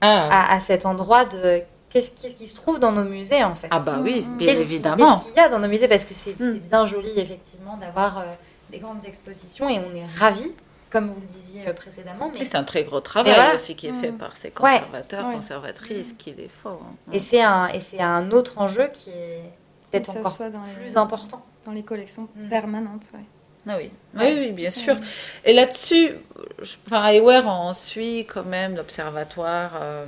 Ah, À, à cet endroit de qu'est-ce qui, se trouve dans nos musées en fait. Ah bah oui, Mm. bien évidemment. Qu'est-ce qu'il y a dans nos musées? Parce que c'est Mm. bien joli, effectivement, d'avoir euh, des grandes expositions et on est ravis, comme vous le disiez euh, précédemment. Mais, Oui, c'est un très gros travail voilà. aussi qui est fait Mm. par ces conservateurs, Ouais. conservatrices, qu'il est faux. hein. et c'est un, et c'est un autre enjeu qui est peut-être encore soit dans les- plus important. Dans les collections Mm. permanentes, ouais. Ah oui. Ouais. oui, oui, bien sûr. Et là-dessus, enfin, Ewer, on suit quand même l'Observatoire euh,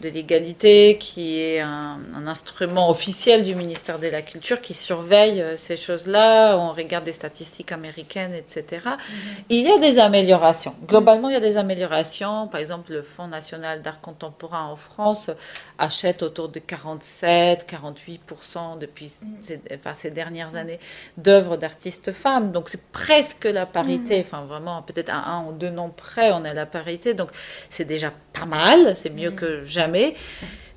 de l'égalité, qui est un, un instrument officiel du ministère de la Culture qui surveille euh, ces choses-là. On regarde des statistiques américaines, etc. Il y a des améliorations. Globalement, il y a des améliorations. Par exemple, le Fonds national d'art contemporain en France achète autour de 47-48% depuis ces, enfin, ces dernières années d'œuvres d'artistes femmes. Donc c'est presque la parité. Enfin vraiment, peut-être à un ou deux noms près, on est à la parité. Donc c'est déjà pas mal. C'est mieux que jamais.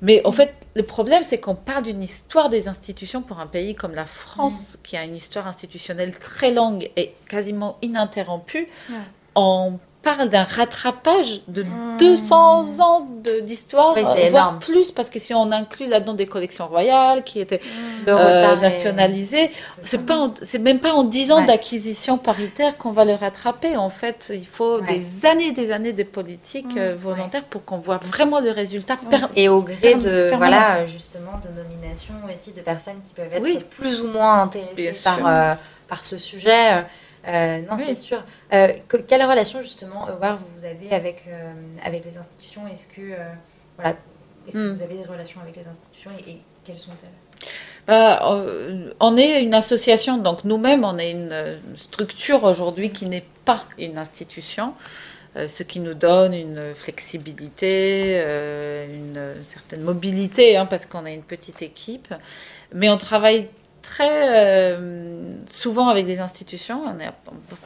Mais en fait, le problème, c'est qu'on parle d'une histoire des institutions pour un pays comme la France, qui a une histoire institutionnelle très longue et quasiment ininterrompue. Ouais. On parle d'un rattrapage de Mm. 200 ans de- d'histoire, Oui, voire énorme. plus, parce que si on inclut là-dedans des collections royales qui étaient Le euh, nationalisées, c'est pas, c'est même pas en 10 ans Ouais. d'acquisition paritaire qu'on va le rattraper. En fait, il faut Ouais. des années, des années de politique Mm. euh, volontaire pour qu'on voit vraiment le résultat. Et au gré de, voilà, justement, de nominations aussi de personnes qui peuvent être Oui. plus ou moins intéressées Bien par, euh, par ce sujet. Euh, non, Oui. c'est sûr. Euh, que- quelle relation, justement, Howard, vous avez avec, euh, avec les institutions? Est-ce que, euh, voilà, est-ce que Hmm. vous avez des relations avec les institutions et, et quelles sont-elles? Bah, euh, on est une association, donc nous-mêmes, on est une euh, structure aujourd'hui qui n'est pas une institution, euh, ce qui nous donne une flexibilité, euh, une certaine mobilité, hein, parce qu'on a une petite équipe. Mais on travaille très euh, souvent avec des institutions, on est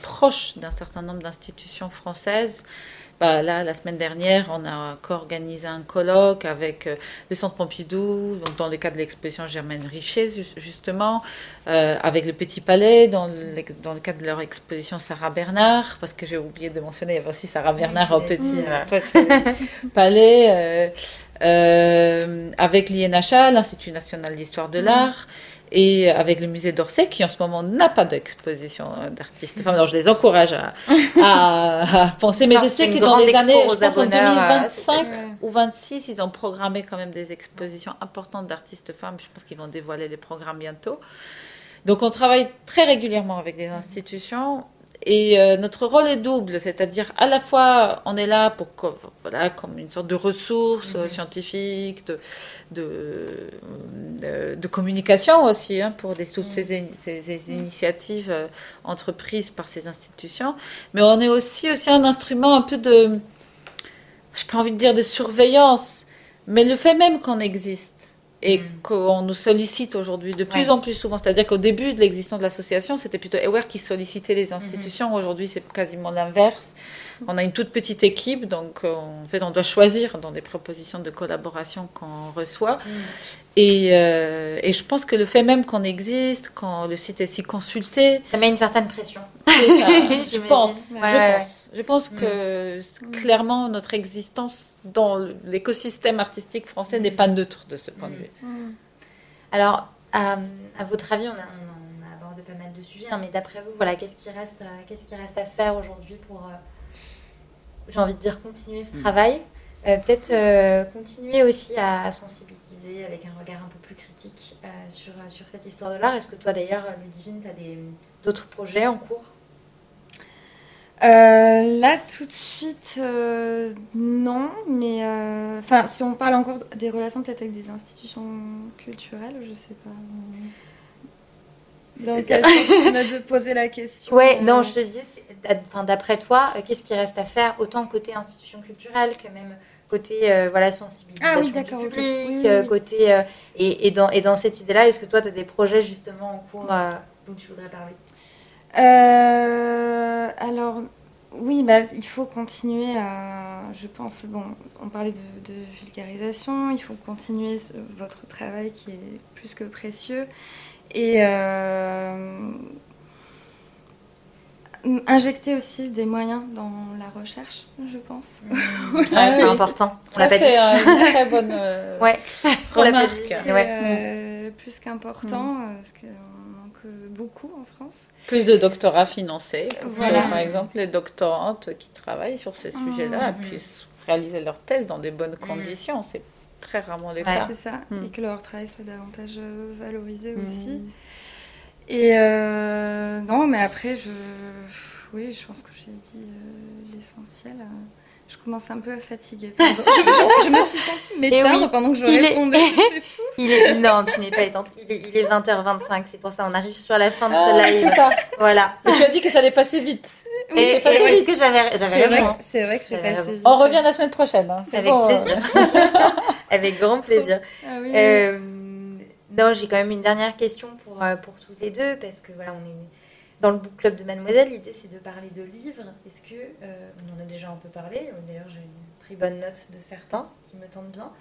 proche d'un certain nombre d'institutions françaises. Bah, là, la semaine dernière, on a co-organisé un colloque avec euh, le Centre Pompidou, donc dans le cadre de l'exposition Germaine Richer, ju- justement, euh, avec le Petit Palais, dans le, dans le cadre de leur exposition Sarah Bernard, parce que j'ai oublié de mentionner, il y avait aussi Sarah Bernard au Petit Palais, euh, avec l'INHA, l'Institut national d'histoire de l'art, et avec le musée d'Orsay, qui en ce moment n'a pas d'exposition euh, d'artistes femmes. Alors je les encourage à, à- à penser, mais Ça, je sais que dans les années, je pense en abonneurs, euh, 2025 c'est- Ouais. ou 26, ils ont programmé quand même des expositions importantes d'artistes femmes. Je pense qu'ils vont dévoiler les programmes bientôt. Donc on travaille très régulièrement avec des institutions et euh, notre rôle est double, c'est-à-dire à la fois on est là pour voilà comme une sorte de ressource euh, scientifique, de de, euh, de communication aussi hein, pour des, toutes ces, ces initiatives euh, entreprises par ces institutions, mais on est aussi aussi un instrument un peu de j'ai pas envie de dire de surveillance, mais le fait même qu'on existe et qu'on nous sollicite aujourd'hui de plus Ouais. en plus souvent, c'est-à-dire qu'au début de l'existence de l'association, c'était plutôt Aware qui sollicitait les institutions. Aujourd'hui, c'est quasiment l'inverse. On a une toute petite équipe, donc euh, en fait, on doit choisir dans des propositions de collaboration qu'on reçoit. Et, euh, et je pense que le fait même qu'on existe, quand le site est si consulté, Ça met une certaine pression. ça, je pense. Ouais, je ouais, pense. Je pense que c- clairement notre existence dans l'écosystème artistique français n'est pas neutre de ce point de vue. Alors, à, à votre avis, on a, on abordé pas mal de sujets, hein, mais d'après vous, voilà, qu'est-ce qui reste, euh, qu'est-ce qui reste à faire aujourd'hui pour, euh, j'ai envie de dire, continuer ce travail? Euh, Peut-être euh, continuer aussi à, à sensibiliser avec un regard un peu plus critique euh, sur, sur cette histoire de l'art. Est-ce que toi, d'ailleurs, Ludivine, tu as d'autres projets en cours? Euh, là, tout de suite, euh, non. Mais euh, enfin, si on parle encore des relations peut-être avec des institutions culturelles, je sais pas. Donc, me de poser la question. Ouais, non, je te disais, d'après toi, qu'est-ce qui reste à faire, autant côté institution culturelle que même côté euh, voilà, sensibilisation Ah oui, du public, Oui, oui, oui. côté... euh, et, et, dans, et dans cette idée-là, est-ce que toi, tu as des projets justement en cours euh, dont tu voudrais parler? Euh, alors, oui, bah, il faut continuer à. Je pense, bon, on parlait de, de vulgarisation, il faut continuer votre travail qui est plus que précieux. Et. euh, Injecter aussi des moyens dans la recherche, je pense. Ouais, c'est oui. important. On l'a pas dit. c'est euh, une très bonne euh, Ouais. Remarque. dit. C'est Ouais. euh, plus qu'important, euh, parce manque beaucoup en France. Plus de doctorats financés. pour que, Voilà. par exemple, les doctorantes qui travaillent sur ces sujets-là Mhm. puissent réaliser leur thèse dans des bonnes conditions. C'est très rarement le Ouais. cas. C'est ça, Mm. et que leur travail soit davantage euh, valorisé Mm. aussi. Et euh, non, mais après, je, oui, je pense que j'ai dit euh, l'essentiel. Je commence un peu à fatiguer. Pardon. Je, je- je me suis sentie m'éteindre oui, pendant que je il est- répondais. Il est... Non, tu n'es pas éteinte. Il est, il est 20h25, c'est pour ça on arrive sur la fin de Ah, ce live. c'est ça. Voilà. Mais tu as dit que ça allait passer vite. Et, et c'est que j'avais raison que- c'est vrai que c'est passé vite. On revient la semaine prochaine. hein. Avec bon, plaisir. Avec grand plaisir. Ah oui, oui. Euh, non, j'ai quand même une dernière question pour, euh, pour tous les deux, parce que voilà, on est dans le book club de Mademoiselle. L'idée, c'est de parler de livres. Est-ce que, euh, on en a déjà un peu parlé, d'ailleurs, j'ai pris bonne note de certains qui me tentent bien.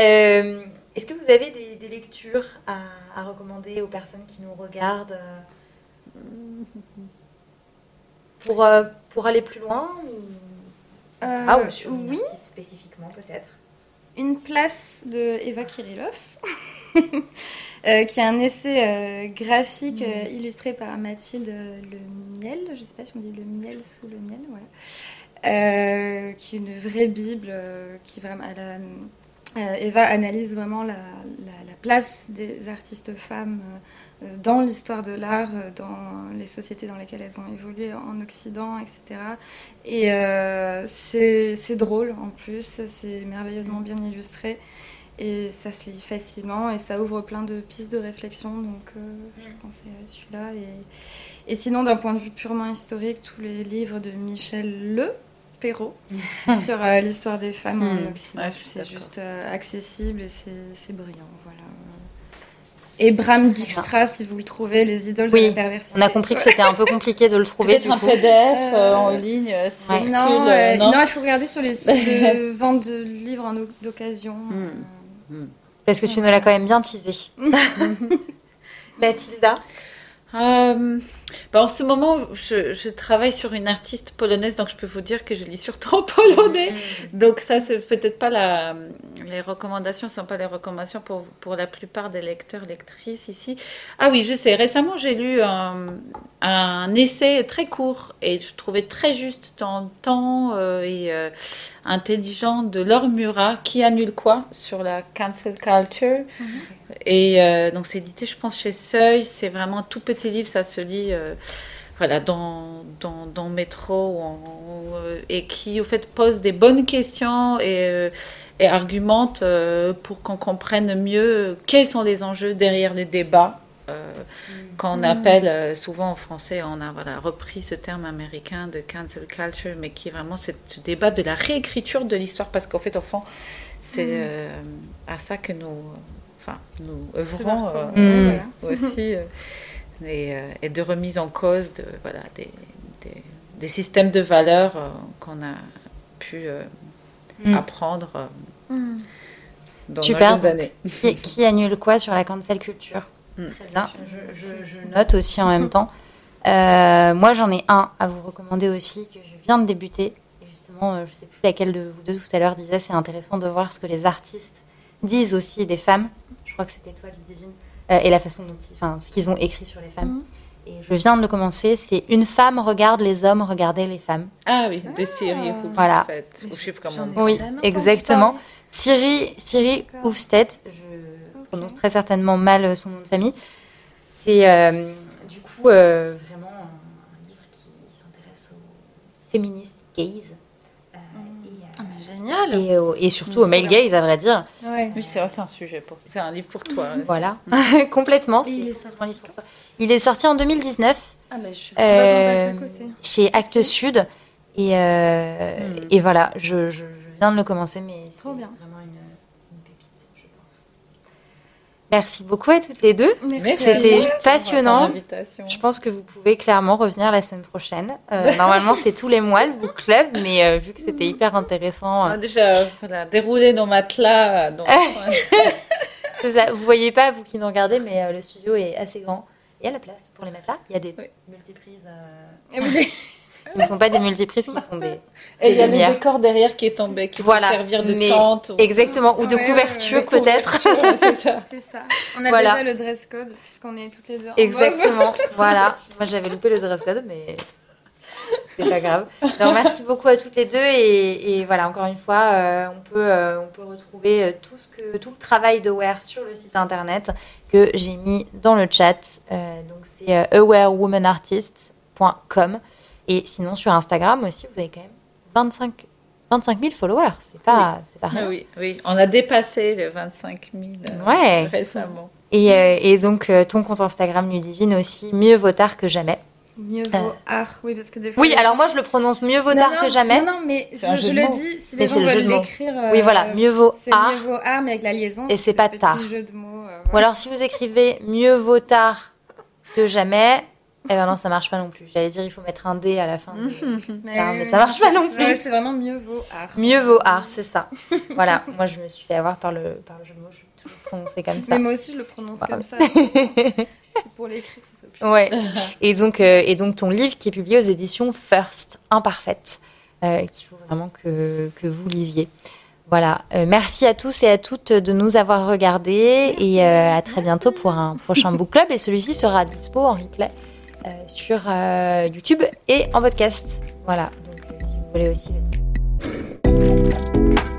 Euh, Est-ce que vous avez des, des lectures à, à recommander aux personnes qui nous regardent euh, pour, euh, pour aller plus loin ou... Euh, Ah, ou sur oui, spécifiquement, peut-être une place de Eva Kirillov, euh, qui est un essai euh, graphique euh, illustré par Mathilde Le Miel, je ne sais pas si on dit Le Miel sous le Miel, voilà. Qui est une vraie Bible, qui vraiment, Eva analyse vraiment la, la- la place des artistes femmes dans l'histoire de l'art, dans les sociétés dans lesquelles elles ont évolué en Occident, etc. Et c'est drôle en plus, c'est merveilleusement bien illustré et ça se lit facilement et ça ouvre plein de pistes de réflexion. Donc euh, je pensais à celui-là. Et, et sinon, d'un point de vue purement historique, tous les livres de Michel Le Perrault sur euh, l'histoire des femmes en Hmm. Occident, Ouais, c'est juste euh, accessible et c'est c'est brillant. Voilà. Et Bram Dijkstra, si vous le trouvez, les idoles Oui, de la perversité. On a compris que c'était un peu compliqué de le trouver, Peut-être du un coup. PDF euh, en ligne. Ouais. Non, euh, non non, il faut regarder sur les sites de vente de livres en o- d'occasion. Hmm. Euh, Parce que tu nous l'as quand même bien teasé. Mathilda? Euh, bah, en ce moment, je, je travaille sur une artiste polonaise, donc je peux vous dire que je lis surtout en polonais. Donc ça, c'est peut-être pas la... Les recommandations sont pas les recommandations pour, pour la plupart des lecteurs, lectrices ici. Ah oui, je sais. Récemment, j'ai lu un, un essai très court et je trouvais très juste dans le temps euh, et euh, intelligent de Laure Murat, qui annule quoi sur la cancel culture. Et euh, donc c'est édité, je pense, chez Seuil. C'est vraiment un tout petit livre, ça se lit euh, voilà, dans, dans, dans le métro ou en- ou, euh, et qui, au fait, pose des bonnes questions et, euh, et argumente euh, pour qu'on comprenne mieux quels sont les enjeux derrière les débats. euh, qu'on appelle euh, souvent en français, on a voilà, repris ce terme américain de cancel culture, mais qui est vraiment ce, ce débat de la réécriture de l'histoire, parce qu'en fait, au fond, c'est euh, à ça que nous, enfin, nous œuvrons euh, voilà. aussi, euh, et, euh, et de remise en cause de, voilà, des, des, des systèmes de valeurs euh, qu'on a pu euh, Mm. apprendre euh, dans Super, nos années. qui, qui annule quoi sur la cancel culture? Mm. Très bien, je, je- je note aussi en même temps. Euh, moi, j'en ai un à vous recommander aussi que je viens de débuter. Et justement, euh, je ne sais plus laquelle de vous deux tout à l'heure disait c'est intéressant de voir ce que les artistes disent aussi des femmes. Je crois que c'était toi, Ludivine. Euh, et la façon dont ils, enfin, ce qu'ils ont écrit sur les femmes. Et je viens de le commencer. C'est Une femme regarde les hommes regarder les femmes. Ah oui, des séries rouges, Voilà. Ou je sais plus comment. Oui, exactement. Siri, Siri D'accord. Hufstedt, je prononce très certainement mal euh, son nom de famille. C'est euh, du coup euh, vraiment un livre qui s'intéresse aux féministes gays génial. euh, et, au- et surtout aux male gays, à vrai dire. Ouais. Oui, c'est un sujet pour, c'est un livre pour toi. Voilà, complètement. Il est sorti un livre pour toi. Il est sorti en 2019 Ah, mais je suis Euh, à côté. chez Actes Sud. Et, euh, Hmm. et voilà, je, je- je viens de le commencer, mais c'est Trop bien. vraiment une. Merci beaucoup à toutes les deux. Merci. C'était passionnant. Je pense que vous pouvez clairement revenir la semaine prochaine. Euh, normalement, c'est tous les mois le book club, mais euh, vu que c'était hyper intéressant, On euh, a déjà voilà, déroulé nos matelas. Donc, ça. vous voyez pas, vous qui nous regardez, mais euh, le studio est assez grand il y a la place pour les là. Il y a des Oui. multiprises. Qui ne sont pas des multiprises, qui sont des. Et il y a lumières. le décor derrière qui est tombé, qui Voilà, peut servir de mais tente. ou- Exactement, ou de Ouais, couverture ouais, peut-être. c'est ça. c'est ça. On a Voilà. déjà le dress code, puisqu'on est toutes les deux en Exactement, voilà. Moi j'avais loupé le dress code, mais c'est pas grave. Donc merci beaucoup à toutes les deux et, et voilà encore une fois, euh, on peut euh, on peut retrouver euh, tout ce que tout le travail de Wear sur le site internet que j'ai mis dans le chat. Euh, donc c'est euh, awarewomanartist.com et sinon sur Instagram aussi vous avez quand même 25 25 000 followers. C'est pas c'est pas rien. oui, oui, on a dépassé les 25 000 euh, Ouais. récemment. Et, euh, et donc euh, ton compte Instagram Ludivine aussi mieux vaut tard que jamais. Mieux vaut Euh. art, oui, parce que des fois. Oui, alors moi je le prononce mieux vaut Non, tard non, que jamais. Non, non, mais je, le dis, si Mais les c'est gens le jeu veulent de mots. l'écrire. euh, Oui, voilà, mieux vaut C'est art. mieux vaut art, mais avec la liaison. Et c'est pas tard. Petit jeu de mots. euh, Ou alors si vous écrivez mieux vaut tard que jamais, eh ben non, ça marche pas non plus. J'allais dire il faut mettre un D à la fin. Mais, tard, mais ça marche pas non plus. C'est vraiment mieux vaut art. Mieux vaut art, c'est ça. Voilà, moi je me suis fait avoir par le, par le jeu de mots, je vais toujours prononcer comme ça. Mais moi aussi, je le prononce comme ça. c'est pour l'écrire, que ce soit plus. Ouais. Et donc, euh, et donc ton livre qui est publié aux éditions First, Imparfaite, euh, qu'il faut vraiment que, que vous lisiez. Voilà. Euh, merci à tous et à toutes de nous avoir regardés et à très bientôt pour un prochain book club. Et celui-ci sera dispo en replay sur euh, YouTube et en podcast. Voilà. Donc, euh, si vous voulez aussi le.